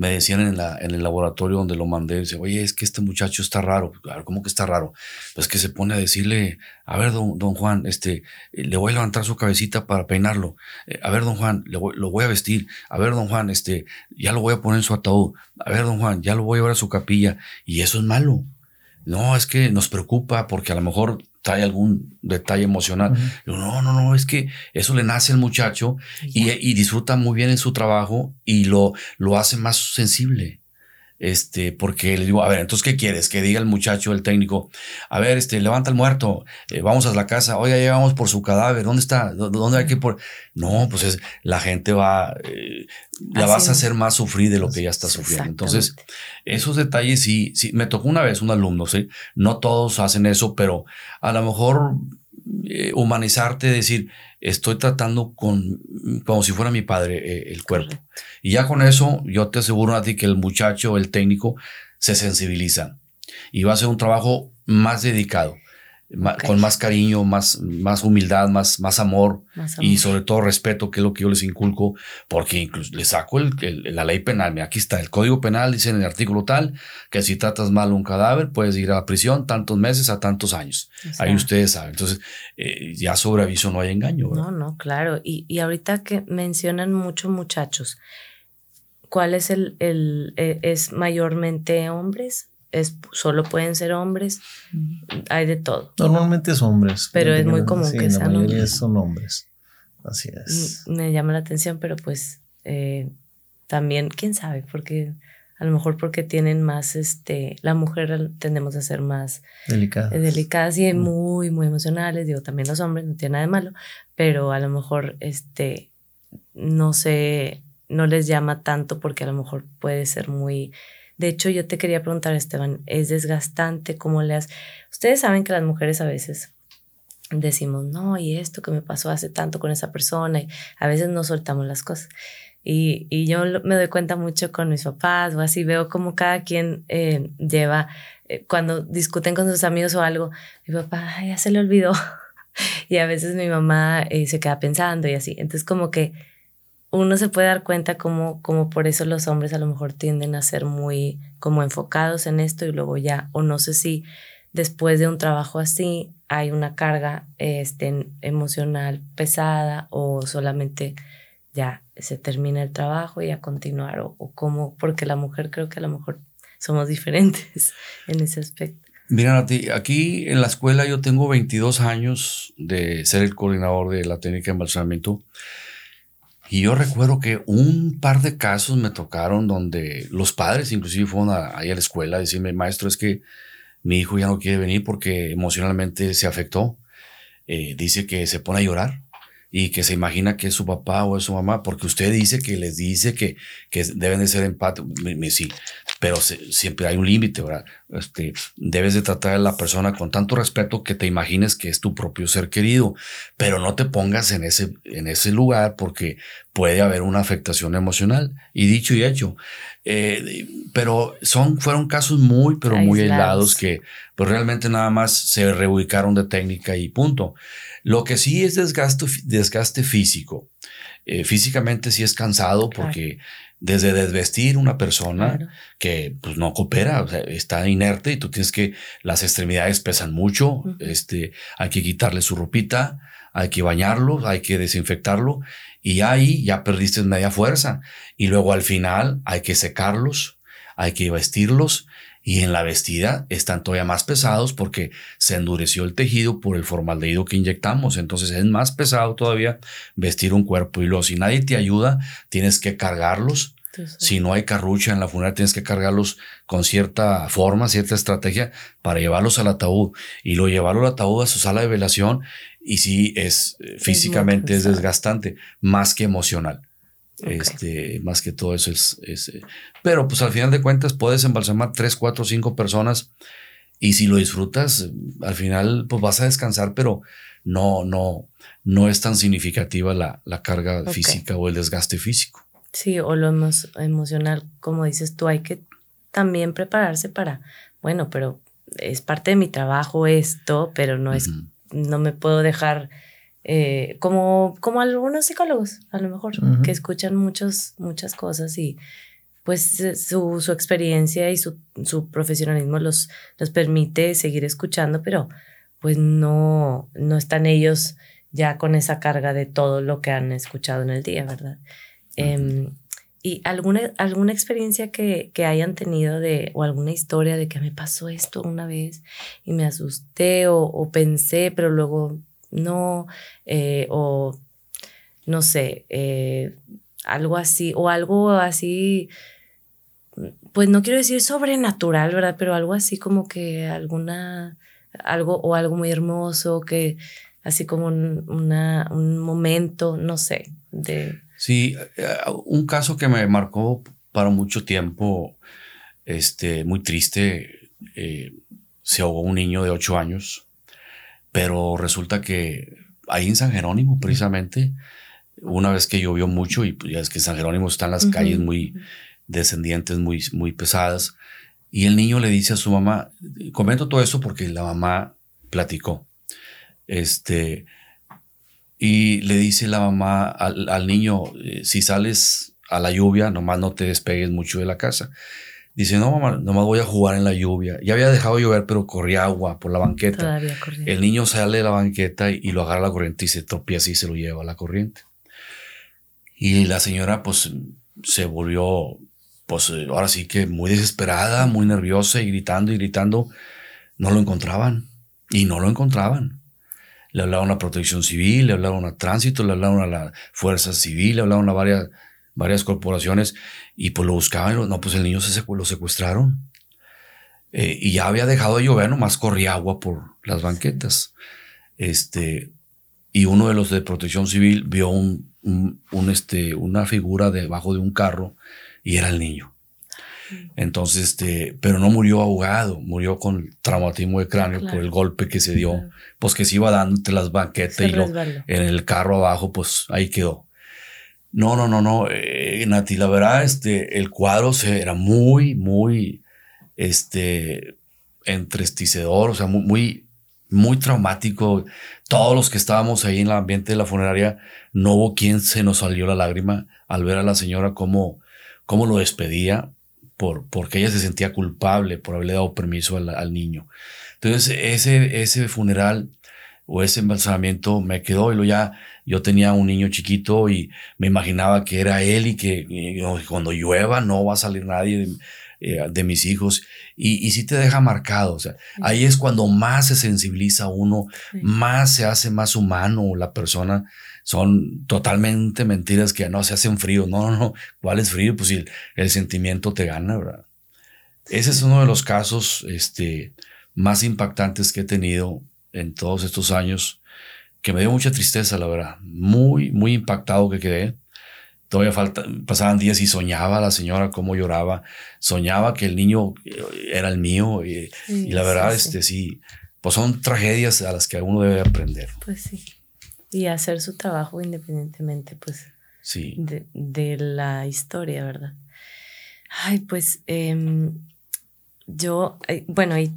me decían en, la, en el laboratorio donde lo mandé, dice, oye, es que este muchacho está raro. ¿Cómo que está raro? Pues que se pone a decirle, a ver, don, don Juan, este, le voy a levantar su cabecita para peinarlo. Eh, a ver, don Juan, le voy, lo voy a vestir. A ver, don Juan, este, ya lo voy a poner en su ataúd. A ver, don Juan, ya lo voy a llevar a su capilla. Y eso es malo. No, es que nos preocupa porque a lo mejor trae algún detalle emocional. no, no, no, es que eso le nace al muchacho y, y, disfruta muy bien en su trabajo y lo, lo hace más sensible. Este, porque le digo, a ver, entonces, ¿qué quieres? Que diga el muchacho, el técnico, a ver, este, levanta el muerto, eh, vamos a la casa, oye, ya vamos por su cadáver, ¿dónde está? ¿Dónde hay que por? No, pues es, la gente va, eh, la vas a hacer más sufrir de lo que ya está sufriendo. Entonces, esos detalles sí, sí, me tocó una vez un alumno, ¿sí? No todos hacen eso, pero a lo mejor eh, humanizarte, decir, estoy tratando con, como si fuera mi padre eh, el cuerpo. Y ya con eso, yo te aseguro a ti que el muchacho, el técnico, se sensibiliza y va a ser un trabajo más dedicado con más cariño, más, más humildad, más, más amor, y sobre todo respeto, que es lo que yo les inculco, porque incluso les saco el, la ley penal. Mira, aquí está el código penal, dice en el artículo tal, que si tratas mal un cadáver, puedes ir a prisión tantos meses a tantos años. Ahí ustedes saben. Entonces, eh, ya sobre aviso no hay engaño. No, no, claro. Y, y ahorita que mencionan muchos muchachos, ¿cuál es el, el, eh, es mayormente hombres? Es, solo pueden ser hombres, hay de todo. Normalmente es hombres. Pero es muy común que sean hombres. son hombres. Así es. Me llama la atención, pero pues eh, también, quién sabe, porque a lo mejor porque tienen más, este, la mujer tendemos a ser más delicadas, delicadas y muy, muy emocionales, digo, también los hombres, no tiene nada de malo, pero a lo mejor, este, no sé, no les llama tanto porque a lo mejor puede ser muy de hecho, yo te quería preguntar, Esteban, ¿es desgastante? ¿Cómo le has...? Ustedes saben que las mujeres a veces decimos, no, y esto que me pasó hace tanto con esa persona, y a veces no soltamos las cosas. Y, yo me doy cuenta mucho con mis papás o así, veo como cada quien eh, lleva, eh, cuando discuten con sus amigos o algo, mi papá ya se le olvidó. y a veces mi mamá eh, se queda pensando y así. Entonces como que uno se puede dar cuenta como, como por eso los hombres a lo mejor tienden a ser muy como enfocados en esto y luego ya, o no sé si después de un trabajo así hay una carga este, emocional pesada o solamente ya se termina el trabajo y a continuar o, o como, porque la mujer creo que a lo mejor somos diferentes en ese aspecto. Mira, aquí en la escuela yo tengo 22 años de ser el coordinador de la técnica de embalsamamiento y yo recuerdo que un par de casos me tocaron donde los padres inclusive fueron ahí a la escuela a decirme, maestro, es que mi hijo ya no quiere venir porque emocionalmente se afectó. Eh, dice que se pone a llorar y que se imagina que es su papá o es su mamá, porque usted dice que les dice que, que deben de ser empate. Sí, pero siempre hay un límite, ¿verdad? Este, debes de tratar a la persona con tanto respeto que te imagines que es tu propio ser querido, pero no te pongas en ese, en ese lugar porque puede haber una afectación emocional. Y dicho y hecho, eh, pero son, fueron casos muy, pero muy aislados que pues realmente nada más se reubicaron de técnica y punto. Lo que sí es desgaste, desgaste físico. Eh, físicamente sí es cansado porque desde desvestir una persona que pues, no coopera, está inerte y tú tienes que, las extremidades pesan mucho, este, hay que quitarle su ropita, hay que bañarlo, hay que desinfectarlo y ahí ya perdiste media fuerza. Y luego al final hay que secarlos, hay que vestirlos y en la vestida están todavía más pesados porque se endureció el tejido por el formaldehído que inyectamos. Entonces es más pesado todavía vestir un cuerpo y luego si nadie te ayuda, tienes que cargarlos. Si no hay carrucha en la funeraria, tienes que cargarlos con cierta forma, cierta estrategia para llevarlos al ataúd y luego llevarlo al ataúd a su sala de velación y sí es físicamente es desgastante, más que emocional. Este, más que todo eso es, eh, Pero pues al final de cuentas puedes embalsamar tres, cuatro, cinco personas y si lo disfrutas, al final pues vas a descansar, pero no, no, no es tan significativa la, la carga física o el desgaste físico. Sí, o lo emocional, como dices tú, hay que también prepararse para, bueno, pero es parte de mi trabajo esto, pero no es, no me puedo dejar eh, como, como algunos psicólogos, a lo mejor, que escuchan muchos, muchas cosas y pues eh, su, su experiencia y su, su profesionalismo los, los permite seguir escuchando, pero pues no, no están ellos ya con esa carga de todo lo que han escuchado en el día, ¿verdad? Em, ¿Y alguna, alguna experiencia que, que, hayan tenido de, o alguna historia de que me pasó esto una vez y me asusté o, o pensé, pero luego no, eh, o no sé, eh, algo así, o algo así, pues no quiero decir sobrenatural, ¿verdad? Pero algo así como que alguna, algo o algo muy hermoso, que así como un, un momento, no sé, de... Sí, eh, un caso que me marcó para mucho tiempo, este, muy triste, se ahogó un niño de ocho años pero resulta que ahí en San Jerónimo, precisamente, una vez que llovió mucho, y pues, ya es que San Jerónimo están las calles muy descendientes, muy, muy pesadas, y el niño le dice a su mamá, comento todo esto porque la mamá platicó, este, y le dice la mamá al, al niño, eh, si sales a la lluvia, nomás no te despegues mucho de la casa. Dice, no, mamá, nomás voy a jugar en la lluvia. Ya había dejado llover, pero corría agua por la banqueta. Todavía El niño sale de la banqueta y, lo agarra la corriente y se tropieza y se lo lleva a la corriente. Y la señora, pues, se volvió, pues, ahora sí que muy desesperada, muy nerviosa y gritando y gritando. No lo encontraban. Y no lo encontraban. Le hablaron a protección civil, le hablaron a tránsito, le hablaron a la fuerza civil, le hablaron a varias varias corporaciones y pues lo buscaban, no, pues el niño se lo secuestraron. Eh, y ya había dejado de llover, nomás corría agua por las banquetas. Este, y uno de los de protección civil vio un, un, este, una figura debajo de un carro y era el niño. Entonces, este, pero no murió ahogado, murió con traumatismo de cráneo por el golpe que se dio, pues que se iba dando entre las banquetas y lo, en el carro abajo, pues ahí quedó. No, no, no, no, eh, Nati, la verdad, este, el cuadro se, era muy, muy, este, entristecedor, o sea, muy, muy, traumático. Todos los que estábamos ahí en el ambiente de la funeraria, no hubo quien se nos salió la lágrima al ver a la señora cómo, cómo lo despedía, por, porque ella se sentía culpable por haberle dado permiso al, al niño. Entonces, ese, ese funeral o ese embalsamamiento me quedó y lo ya yo tenía un niño chiquito y me imaginaba que era él y que cuando llueva no va a salir nadie de, eh, mis hijos y, y sí te deja marcado. O sea, ahí es cuando más se sensibiliza uno, más se hace más humano la persona. Son totalmente mentiras que no se hacen frío. No, no, no. ¿Cuál es frío? Pues si el, sentimiento te gana, ¿verdad? Ese es uno de los casos este, más impactantes que he tenido en todos estos años que me dio mucha tristeza, la verdad. Muy, muy impactado que quedé. Todavía falta, pasaban días y soñaba la señora cómo lloraba. Soñaba que el niño eh, era el mío. Y, la verdad, este sí, pues son tragedias a las que uno debe aprender. Pues sí. Y hacer su trabajo independientemente, pues, sí. de, la historia, ¿verdad? Ay, pues em, yo, eh, bueno, y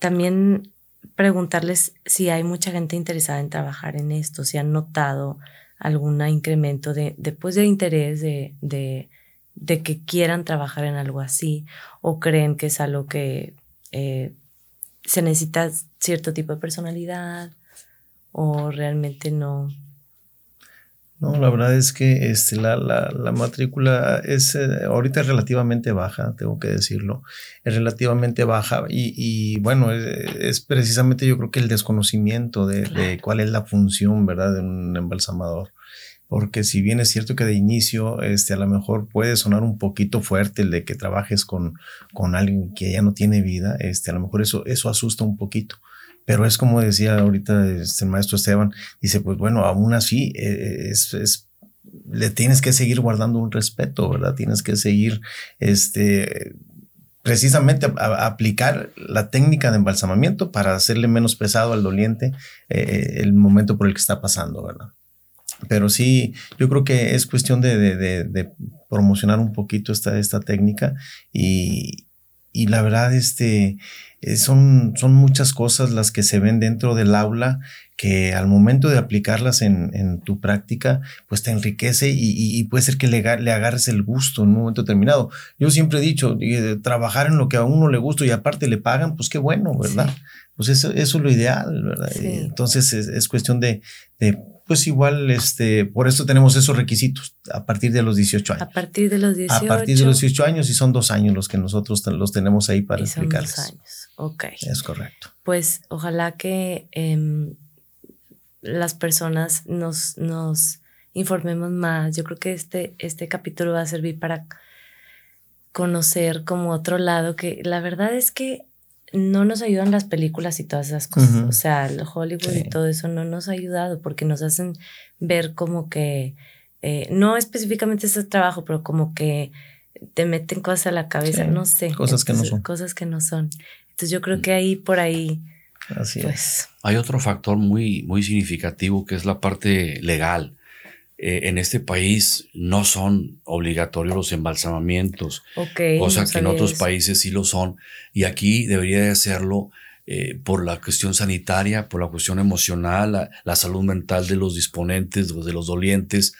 también preguntarles si hay mucha gente interesada en trabajar en esto, si han notado algún incremento de, de, pues, de interés de, de, de, que quieran trabajar en algo así o creen que es algo que eh, se necesita cierto tipo de personalidad o realmente no. No, la verdad es que este, la, la, la matrícula es eh, ahorita relativamente baja, tengo que decirlo, es relativamente baja y, y bueno, es, precisamente yo creo que el desconocimiento de, de, cuál es la función, ¿verdad?, de un embalsamador. Porque si bien es cierto que de inicio este, a lo mejor puede sonar un poquito fuerte el de que trabajes con, con alguien que ya no tiene vida, este, a lo mejor eso, eso asusta un poquito pero es como decía ahorita este, maestro Esteban, dice, pues bueno, aún así eh, es, le tienes que seguir guardando un respeto, ¿verdad? Tienes que seguir, este, precisamente aplicar la técnica de embalsamamiento para hacerle menos pesado al doliente eh, el momento por el que está pasando, ¿verdad? Pero sí, yo creo que es cuestión de, de, promocionar un poquito esta, esta técnica y, y la verdad, este, eh, son, son muchas cosas las que se ven dentro del aula que al momento de aplicarlas en, en tu práctica, pues te enriquece y, puede ser que le, le, agarres el gusto en un momento determinado. Yo siempre he dicho, trabajar en lo que a uno le gusta y aparte le pagan, pues qué bueno, ¿verdad? Pues eso, eso, es lo ideal, ¿verdad? Entonces es, es cuestión de, de pues igual, este, por eso tenemos esos requisitos a partir de los 18 años. A partir de los 18. A partir de los 18 años y son dos años los que nosotros los tenemos ahí para y Son dos años, ok. Es correcto. Pues ojalá que em, las personas nos, nos informemos más. Yo creo que este, este capítulo va a servir para conocer como otro lado que la verdad es que no nos ayudan las películas y todas esas cosas. O sea, el Hollywood y todo eso no nos ha ayudado porque nos hacen ver como que, eh, no específicamente ese trabajo, pero como que te meten cosas a la cabeza, no sé. Cosas que no son. Cosas que no son. Entonces yo creo que ahí por ahí... Así pues, es. Hay otro factor muy, muy significativo que es la parte legal. Eh, en este país no son obligatorios los embalsamamientos, cosa que en otros países sí lo son, y aquí debería de serlo eh, por la cuestión sanitaria, por la cuestión emocional, la, salud mental de los disponentes, de los dolientes.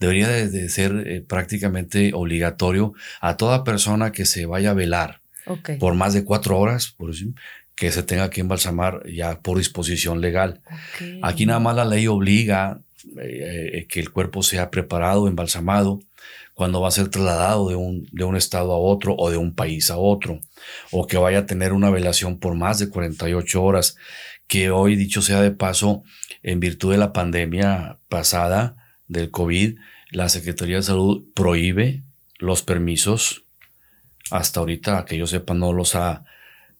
Debería de, ser eh, prácticamente obligatorio a toda persona que se vaya a velar por más de cuatro horas, por que se tenga que embalsamar ya por disposición legal. Aquí nada más la ley obliga eh, eh, que el cuerpo sea preparado, embalsamado, cuando va a ser trasladado de un, de un estado a otro o de un país a otro, o que vaya a tener una velación por más de 48 horas, que hoy, dicho sea de paso, en virtud de la pandemia pasada del COVID, la Secretaría de Salud prohíbe los permisos. Hasta ahorita, que yo sepa, no los ha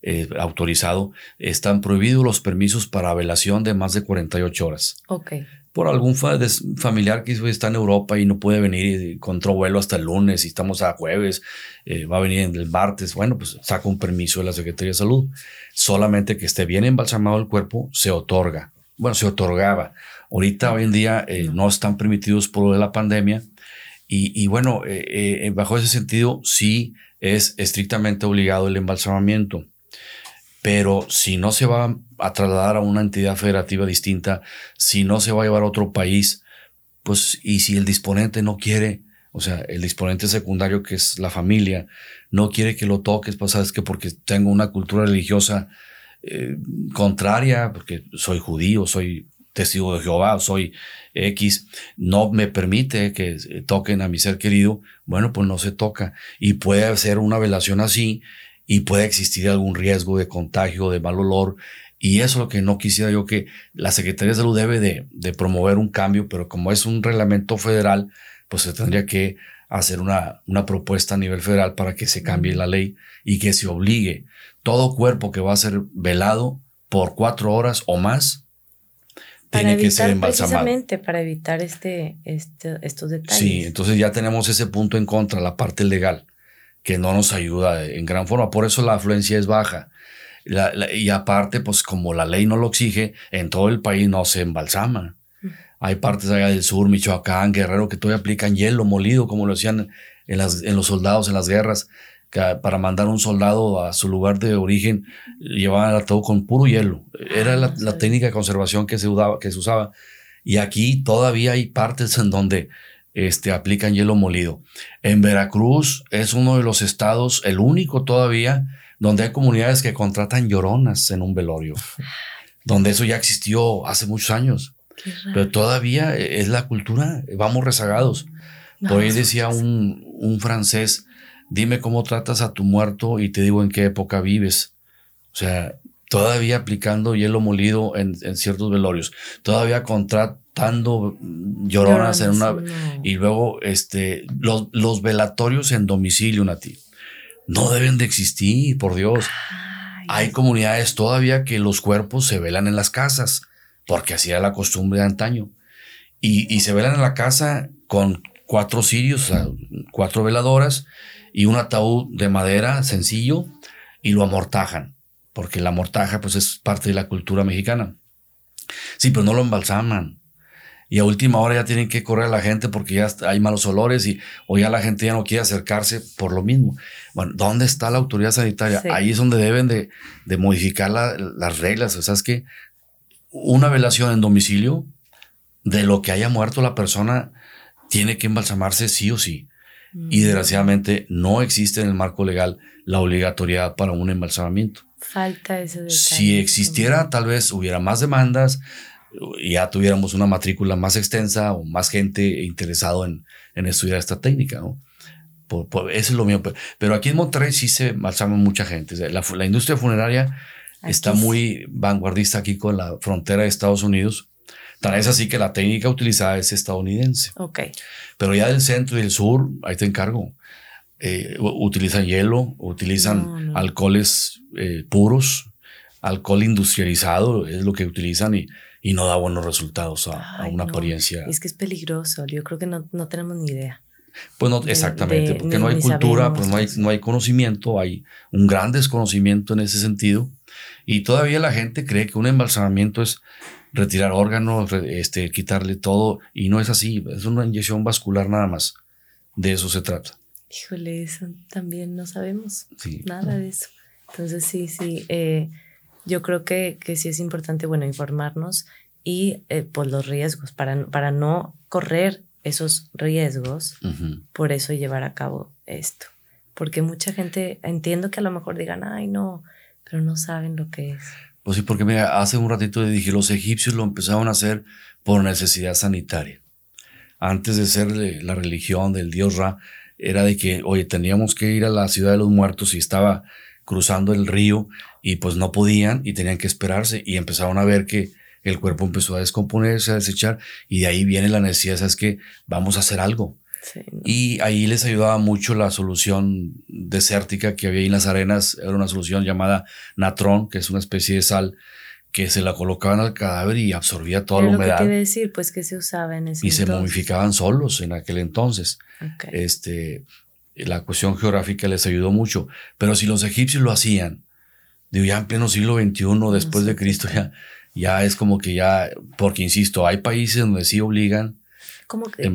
eh, autorizado. Están prohibidos los permisos para velación de más de 48 horas. Ok por algún familiar que está en Europa y no puede venir y encontró vuelo hasta el lunes y estamos a jueves, eh, va a venir el martes, bueno, pues saca un permiso de la Secretaría de Salud. Solamente que esté bien embalsamado el cuerpo, se otorga. Bueno, se otorgaba. Ahorita, hoy en día, eh, no están permitidos por lo de la pandemia. Y, bueno, bajo ese sentido, sí es estrictamente obligado el embalsamamiento. Pero si no se va a trasladar a una entidad federativa distinta, si no se va a llevar a otro país, pues y si el disponente no quiere, o sea, el disponente secundario que es la familia, no quiere que lo toques, pues sabes que porque tengo una cultura religiosa eh, contraria, porque soy judío, soy testigo de Jehová, soy X, no me permite que toquen a mi ser querido, bueno, pues no se toca. Y puede hacer una velación así y puede existir algún riesgo de contagio, de mal olor. Y eso es lo que no quisiera yo que la Secretaría de Salud debe de, de promover un cambio, pero como es un reglamento federal, pues se tendría que hacer una, una propuesta a nivel federal para que se cambie la ley y que se obligue todo cuerpo que va a ser velado por cuatro horas o más tiene que ser embalsamado. Precisamente para evitar este, este, estos detalles. Sí, entonces ya tenemos ese punto en contra, la parte legal que no nos ayuda en gran forma. Por eso la afluencia es baja. y aparte, pues como la ley no lo exige, en todo el país no se embalsama. Hay partes allá del sur, Michoacán, Guerrero, que todavía aplican hielo molido, como lo hacían en, las, en los soldados en las guerras, que para mandar un soldado a su lugar de origen, llevaban todo con puro hielo. Era la, la técnica de conservación que se, usaba, que se usaba. Y aquí todavía hay partes en donde este, aplican hielo molido. En Veracruz es uno de los estados, el único todavía, donde hay comunidades que contratan lloronas en un velorio. donde eso ya existió hace muchos años. Pero todavía es la cultura, vamos rezagados. Por ahí decía un, un francés, dime cómo tratas a tu muerto y te digo en qué época vives. O sea, todavía aplicando hielo molido en, en ciertos velorios, todavía contratando lloronas, en una... Y luego este, los, los velatorios en domicilio, Nati. No deben de existir, por Dios. Hay comunidades todavía que los cuerpos se velan en las casas, porque así era la costumbre de antaño. Y, y se velan en la casa con cuatro cirios, o sea, cuatro veladoras y un ataúd de madera sencillo y lo amortajan, porque la mortaja pues es parte de la cultura mexicana. Sí, pero no lo embalsaman. Y a última hora ya tienen que correr a la gente porque ya hay malos olores y o ya la gente ya no quiere acercarse por lo mismo. Bueno, ¿dónde está la autoridad sanitaria? Ahí es donde deben de, de modificar las reglas. O sea, es que una velación en domicilio de lo que haya muerto la persona tiene que embalsamarse sí o sí. Y desgraciadamente no existe en el marco legal la obligatoriedad para un embalsamamiento. Falta ese detalle. Si existiera, tal vez hubiera más demandas ya tuviéramos una matrícula más extensa o más gente interesado en, en estudiar esta técnica, ¿no? eso es lo mío. Pero aquí en Monterrey sí se embalsama mucha gente. La, la industria funeraria está muy vanguardista aquí con la frontera de Estados Unidos Tan es así que la técnica utilizada es estadounidense. Ok. Pero ya del centro y del sur, ahí te encargo. Eh, utilizan hielo, utilizan alcoholes eh, puros, alcohol industrializado, es lo que utilizan y, y no da buenos resultados a, una apariencia. Es que es peligroso, yo creo que no, no tenemos ni idea. Pues no, exactamente, porque no hay cultura, pues no hay, no hay conocimiento, hay un gran desconocimiento en ese sentido. Y todavía la gente cree que un embalsamamiento es retirar órganos, este, quitarle todo, y no es así, es una inyección vascular nada más. De eso se trata. Híjole, eso también no sabemos nada de eso. Entonces sí, sí, eh, yo creo que, que sí es importante, bueno, informarnos y eh, por los riesgos, para, para no correr esos riesgos, por eso llevar a cabo esto. Porque mucha gente, entiendo que a lo mejor digan, ay, no, pero no saben lo que es. Pues sí, porque mira, hace un ratito dije, los egipcios lo empezaron a hacer por necesidad sanitaria. Antes de ser la religión del dios Ra, era de que, oye, teníamos que ir a la ciudad de los muertos y estaba cruzando el río y pues no podían y tenían que esperarse y empezaron a ver que el cuerpo empezó a descomponerse, a desechar y de ahí viene la necesidad, es que vamos a hacer algo. Y ahí les ayudaba mucho la solución desértica que había ahí en las arenas. Era una solución llamada natrón, que es una especie de sal que se la colocaban al cadáver y absorbía toda la humedad. ¿Qué quiere decir? Pues que se usaba en ese Y se momificaban solos en aquel entonces. Este, la cuestión geográfica les ayudó mucho. Pero si los egipcios lo hacían, digo, ya en pleno siglo XXI, después de Cristo, ya, ya es como que ya, porque insisto, hay países donde sí obligan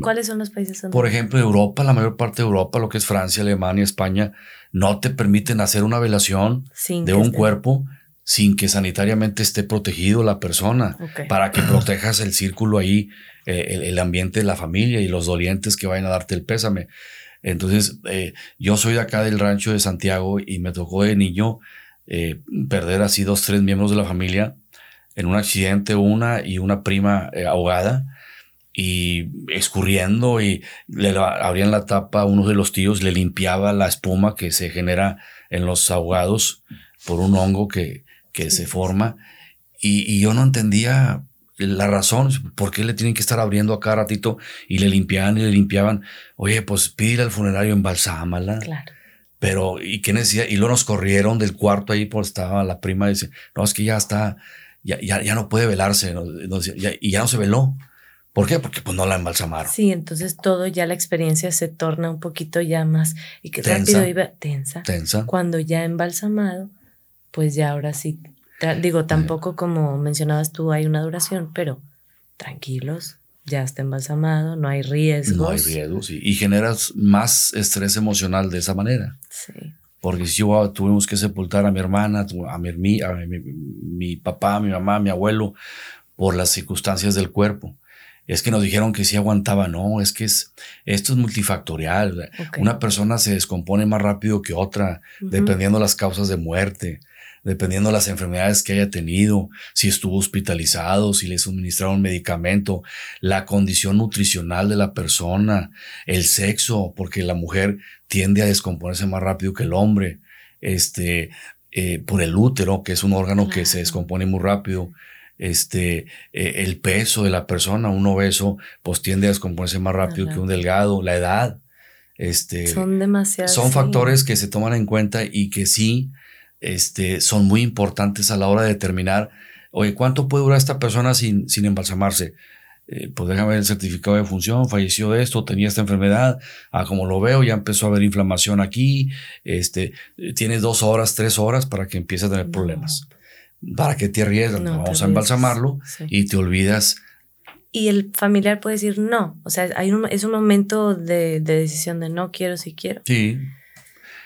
¿Cuáles son los países donde? Por ejemplo, Europa, la mayor parte de Europa, lo que es Francia, Alemania, España, no te permiten hacer una velación de un cuerpo sin que sanitariamente esté protegido la persona, para que protejas el círculo ahí, eh, el, ambiente de la familia y los dolientes que vayan a darte el pésame. Entonces, eh, yo soy de acá del rancho de Santiago y me tocó de niño eh, perder así dos, tres miembros de la familia en un accidente, una y una prima ahogada y escurriendo y le abrían la tapa a uno de los tíos, le limpiaba la espuma que se genera en los ahogados por un hongo que, que se forma. Y, y, yo no entendía la razón, por qué le tienen que estar abriendo a cada ratito y le limpiaban y le limpiaban. Oye, pues pídele al funerario, embalsámala. Claro. Pero, ¿y qué necesidad? Y luego nos corrieron del cuarto ahí, pues estaba la prima y dice, no, es que ya está, ya, ya, ya no puede velarse. y ya no se veló. ¿Por qué? Porque pues no la embalsamaron. Sí, entonces todo ya la experiencia se torna un poquito ya más y que rápido iba tensa. Tensa. Cuando ya embalsamado, pues ya ahora sí. Digo, tampoco como mencionabas tú hay una duración, pero tranquilos, ya está embalsamado, no hay riesgos. No hay riesgos y, generas más estrés emocional de esa manera. Sí. Porque si yo tuvimos que sepultar a mi hermana, a mi, a mi, mi papá, mi mamá, mi abuelo, por las circunstancias del cuerpo es que nos dijeron que sí aguantaba. No, es que es, esto es multifactorial. Una persona se descompone más rápido que otra, dependiendo las causas de muerte. dependiendo de las enfermedades que haya tenido, si estuvo hospitalizado, si le suministraron medicamento, la condición nutricional de la persona, el sexo, porque la mujer tiende a descomponerse más rápido que el hombre, este, eh, por el útero, que es un órgano que se descompone muy rápido, este, eh, el peso de la persona, un obeso, pues tiende a descomponerse más rápido que un delgado, la edad. Este, son demasiados. Son factores que se toman en cuenta y que sí este, son muy importantes a la hora de determinar, oye, ¿cuánto puede durar esta persona sin, sin embalsamarse? Eh, pues déjame ver el certificado de función, falleció de esto, tenía esta enfermedad, ah, como lo veo, ya empezó a haber inflamación aquí, este, tiene dos horas, tres horas para que empiece a tener problemas. ¿Para que te arriesgas? Vamos a embalsamarlo y te olvidas. Y el familiar puede decir no, o sea, hay un, es un momento de, de decisión de no quiero si quiero. Sí,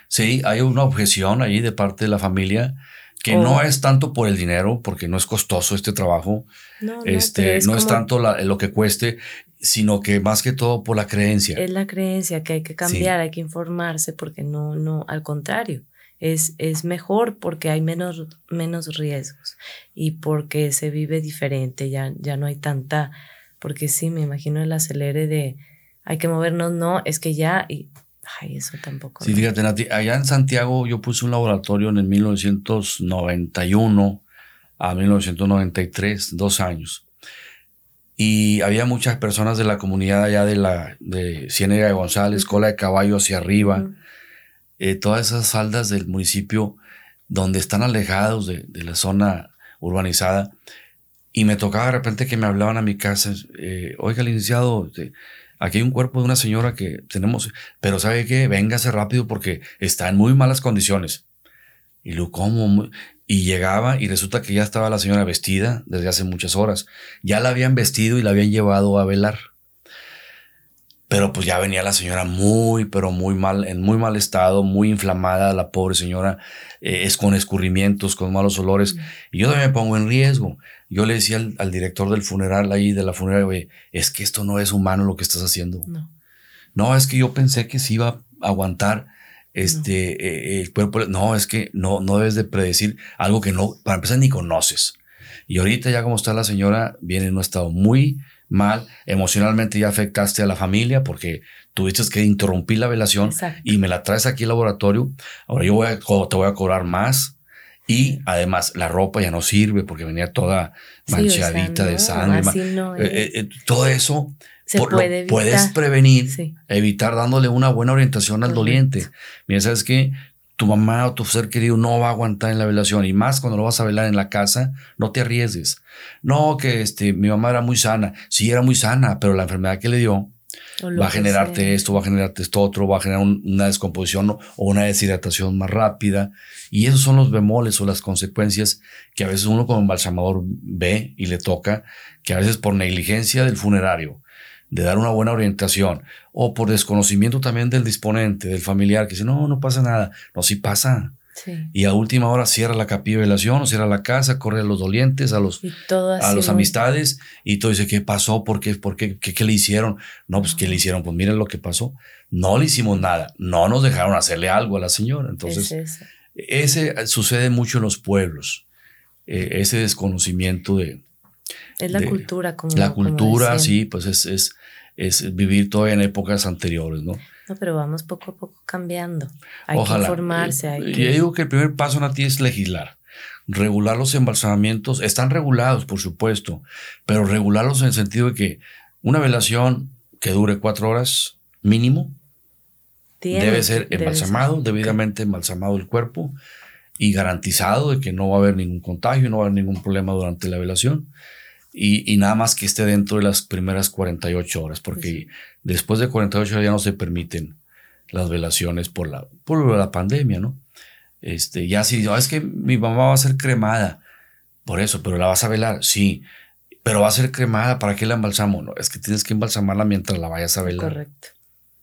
sí, hay una objeción ahí de parte de la familia que no es tanto por el dinero, porque no es costoso este trabajo, no, este, no es, tanto lo que cueste, sino que más que todo por la creencia. Es la creencia que hay que cambiar, hay que informarse, porque no, no, al contrario, es, es mejor porque hay menos, menos riesgos y porque se vive diferente, ya, ya no hay tanta, porque sí, me imagino el acelere de hay que movernos, no, es que ya, y Ay, eso tampoco. Sí, fíjate, Nati, allá en Santiago yo puse un laboratorio en el 1991 a 1993, dos años. Y había muchas personas de la comunidad allá de la de Ciénega de González, Cola de Caballo hacia arriba, eh, todas esas faldas del municipio donde están alejados de, la zona urbanizada. Y me tocaba de repente que me hablaban a mi casa, eh, oiga, licenciado, este, Aquí hay un cuerpo de una señora que tenemos, pero ¿sabe qué? Véngase rápido porque está en muy malas condiciones. Y como. Y llegaba y resulta que ya estaba la señora vestida desde hace muchas horas. Ya la habían vestido y la habían llevado a velar. Pero pues ya venía la señora muy, pero muy mal, en muy mal estado, muy inflamada, la pobre señora, eh, es con escurrimientos, con malos olores. Y yo también me pongo en riesgo. Yo le decía al, director del funeral ahí, de la funeraria, oye, es que esto no es humano lo que estás haciendo. No. No, es que yo pensé que se iba a aguantar este, eh, el cuerpo. No, es que no, no debes de predecir algo que no, para empezar, ni conoces. Y ahorita ya como está la señora, viene en un estado muy mal, emocionalmente ya afectaste a la familia porque tuviste que interrumpir la velación y me la traes aquí al laboratorio, ahora yo voy a, te voy a cobrar más y además la ropa ya no sirve porque venía toda manchadita de sangre. Eh, eh, eh, todo eso Se puede puedes prevenir, evitar dándole una buena orientación al doliente. Mira, sabes que tu mamá o tu ser querido no va a aguantar en la velación y más cuando lo vas a velar en la casa, no te arriesgues. No, que este, mi mamá era muy sana. Sí, era muy sana, pero la enfermedad que le dio va a generarte esto, va a generarte esto otro, va a generar una descomposición o una deshidratación más rápida. Y esos son los bemoles o las consecuencias que a veces uno como embalsamador ve y le toca, que a veces por negligencia del funerario, de dar una buena orientación o por desconocimiento también del disponente, del familiar, que dice, no, no pasa nada. No, sí pasa. Y a última hora cierra la capilla de velación, o cierra la casa, corre a los dolientes, a los, a los amistades, y todo dice, ¿qué pasó? ¿Por qué? ¿Por qué? ¿Qué, le hicieron? No, pues, ¿qué le hicieron? Pues miren lo que pasó. No le hicimos nada. No nos dejaron hacerle algo a la señora. Entonces, ese sucede mucho en los pueblos. Eh, ese desconocimiento de... Es la cultura, como La cultura, sí, pues es, es es vivir todavía en épocas anteriores, ¿no? No, pero vamos poco a poco cambiando. Hay que informarse. Hay Yo digo que el primer paso en ti es legislar. Regular los embalsamamientos. Están regulados, por supuesto, pero regularlos en el sentido de que una velación que dure cuatro horas mínimo debe ser embalsamado, debidamente embalsamado el cuerpo y garantizado de que no va a haber ningún contagio, no va a haber ningún problema durante la velación y, nada más que esté dentro de las primeras 48 horas, porque después de 48 horas ya no se permiten las velaciones por la, por la pandemia, ¿no? Este, ya si es que mi mamá va a ser cremada, por eso, pero la vas a velar, sí, pero va a ser cremada, ¿para qué la embalsamo? No, es que tienes que embalsamarla mientras la vayas a velar. Correcto.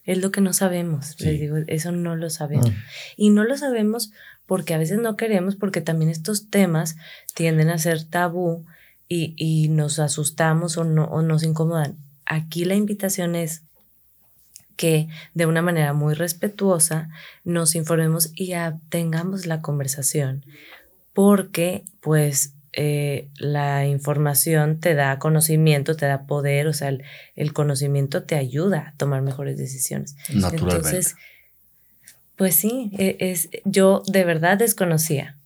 Es lo que no sabemos, les digo, eso no lo sabemos. Ah. Y no lo sabemos porque a veces no queremos, porque también estos temas tienden a ser tabú y, nos asustamos o, no, o nos incomodan. Aquí la invitación es que de una manera muy respetuosa nos informemos y tengamos la conversación. porque pues eh, la información te da conocimiento, te da poder, o sea, el, conocimiento te ayuda a tomar mejores decisiones. Naturalmente. Entonces, pues sí, e, es, yo de verdad desconocía.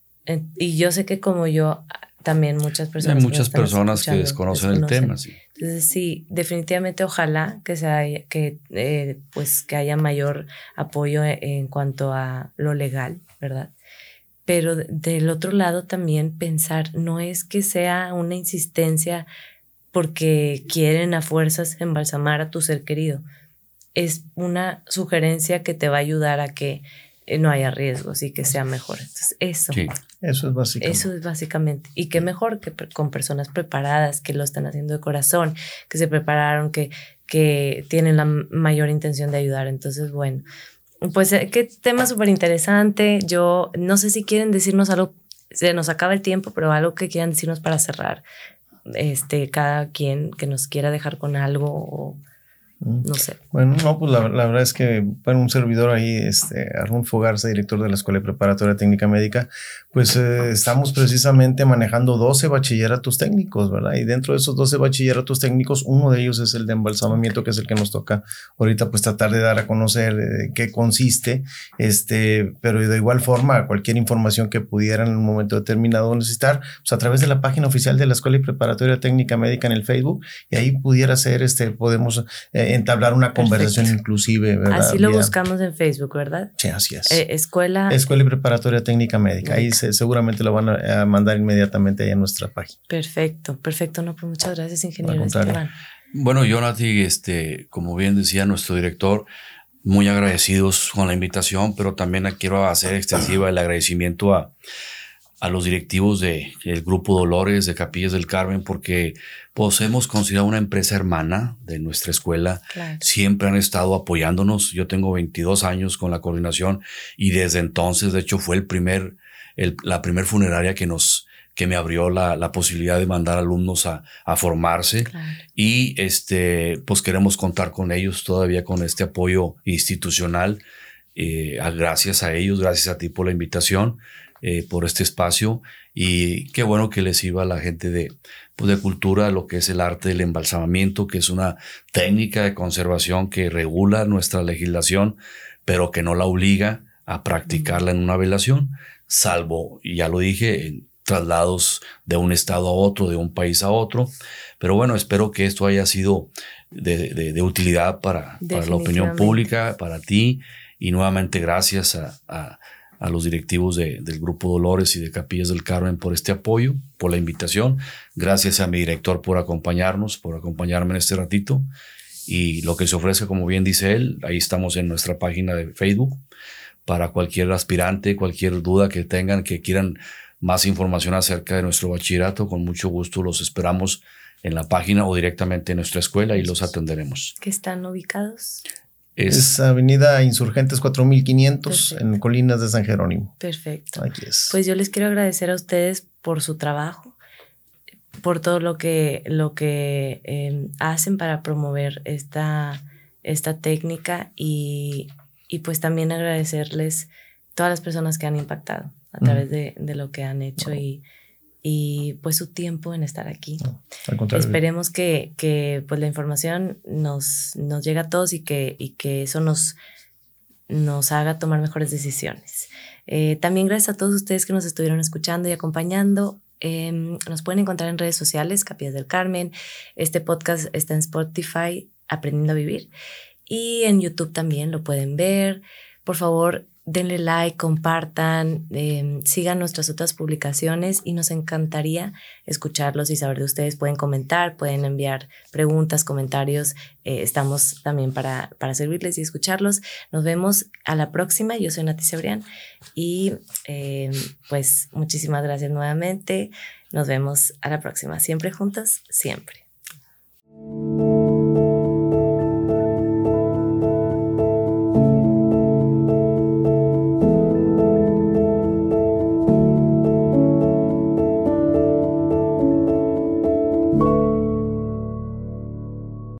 Y yo sé que como yo, también muchas personas. Hay muchas personas que desconocen, el tema, sí. Entonces, sí, definitivamente ojalá que, sea, que, eh, pues, que haya mayor apoyo en cuanto a lo legal, ¿verdad? Pero del otro lado también pensar, no es que sea una insistencia porque quieren a fuerzas embalsamar a tu ser querido. Es una sugerencia que te va a ayudar a que eh, no haya riesgos y que sea mejor. Entonces, eso. Eso es básicamente. Eso es básicamente. Y qué mejor que con personas preparadas, que lo están haciendo de corazón, que se prepararon, que, que tienen la mayor intención de ayudar. Entonces, bueno, pues eh, qué tema súper interesante. Yo no sé si quieren decirnos algo, se nos acaba el tiempo, pero algo que quieran decirnos para cerrar. Este, cada quien que nos quiera dejar con algo o no sé. Bueno, no, pues la, verdad es que para un servidor ahí, este, Arnulfo Garza, director de la Escuela Preparatoria Técnica Médica, pues eh, estamos precisamente manejando 12 bachilleratos técnicos, ¿verdad? Y dentro de esos 12 bachilleratos técnicos, uno de ellos es el de embalsamamiento, que es el que nos toca ahorita, pues tratar de dar a conocer eh, qué consiste, este, pero de igual forma, cualquier información que pudieran en un momento determinado necesitar, pues a través de la página oficial de la Escuela Preparatoria Técnica Médica en el Facebook, y ahí pudiera ser, este, podemos... Eh, entablar una conversación inclusive. ¿verdad? Así lo buscamos en Facebook, ¿verdad? Sí, así es. Eh, escuela. Escuela y Preparatoria Técnica Médica. Ahí seguramente lo van a, mandar inmediatamente ahí en nuestra página. Perfecto, perfecto. No, pues muchas gracias, ingeniero Bueno, Jonathan, este, como bien decía nuestro director, muy agradecidos con la invitación, pero también quiero hacer extensiva el agradecimiento a, a los directivos del Grupo Dolores de Capillas del Carmen, porque pues hemos considerado una empresa hermana de nuestra escuela. Siempre han estado apoyándonos. Yo tengo 22 años con la coordinación y desde entonces, de hecho, fue el primer, el, la primer funeraria que nos, que me abrió la, la posibilidad de mandar alumnos a, a formarse y este, pues queremos contar con ellos todavía con este apoyo institucional. Eh, gracias a ellos, gracias a ti por la invitación. Eh, por este espacio y qué bueno que les iba a la gente de, pues de cultura lo que es el arte del embalsamamiento, que es una técnica de conservación que regula nuestra legislación, pero que no la obliga a practicarla en una velación, salvo, ya lo dije, en traslados de un estado a otro, de un país a otro. Pero bueno, espero que esto haya sido de, utilidad para, para, la opinión pública, para ti. Y nuevamente gracias a a los directivos del Grupo Dolores y de Capillas del Carmen por este apoyo, por la invitación. Gracias a mi director por acompañarnos, por acompañarme en este ratito. Y lo que se ofrece, como bien dice él, ahí estamos en nuestra página de Facebook para cualquier aspirante, cualquier duda que tengan, que quieran más información acerca de nuestro bachillerato, con mucho gusto los esperamos en la página o directamente en nuestra escuela y los atenderemos. ¿Qué están ubicados? Es, Avenida Insurgentes 4500 en Colinas de San Jerónimo. Perfecto. Aquí es. Pues yo les quiero agradecer a ustedes por su trabajo, por todo lo que, lo que em, hacen para promover esta, esta técnica y, y, pues también agradecerles todas las personas que han impactado a través de, de, lo que han hecho y y pues su tiempo en estar aquí. Esperemos que, que, pues la información nos, nos llegue a todos y que, y que eso nos, nos haga tomar mejores decisiones. Eh, también gracias a todos ustedes que nos estuvieron escuchando y acompañando. Em, nos pueden encontrar en redes sociales, Capillas del Carmen. Este podcast está en Spotify, Aprendiendo a Vivir. Y en YouTube también lo pueden ver. Por favor, denle like, compartan, em, sigan nuestras otras publicaciones y nos encantaría escucharlos y saber de ustedes. Pueden comentar, pueden enviar preguntas, comentarios. Eh, estamos también para, para servirles y escucharlos. Nos vemos a la próxima. Yo soy Nati Cebrián y em, pues muchísimas gracias nuevamente. Nos vemos a la próxima. Siempre juntos, siempre.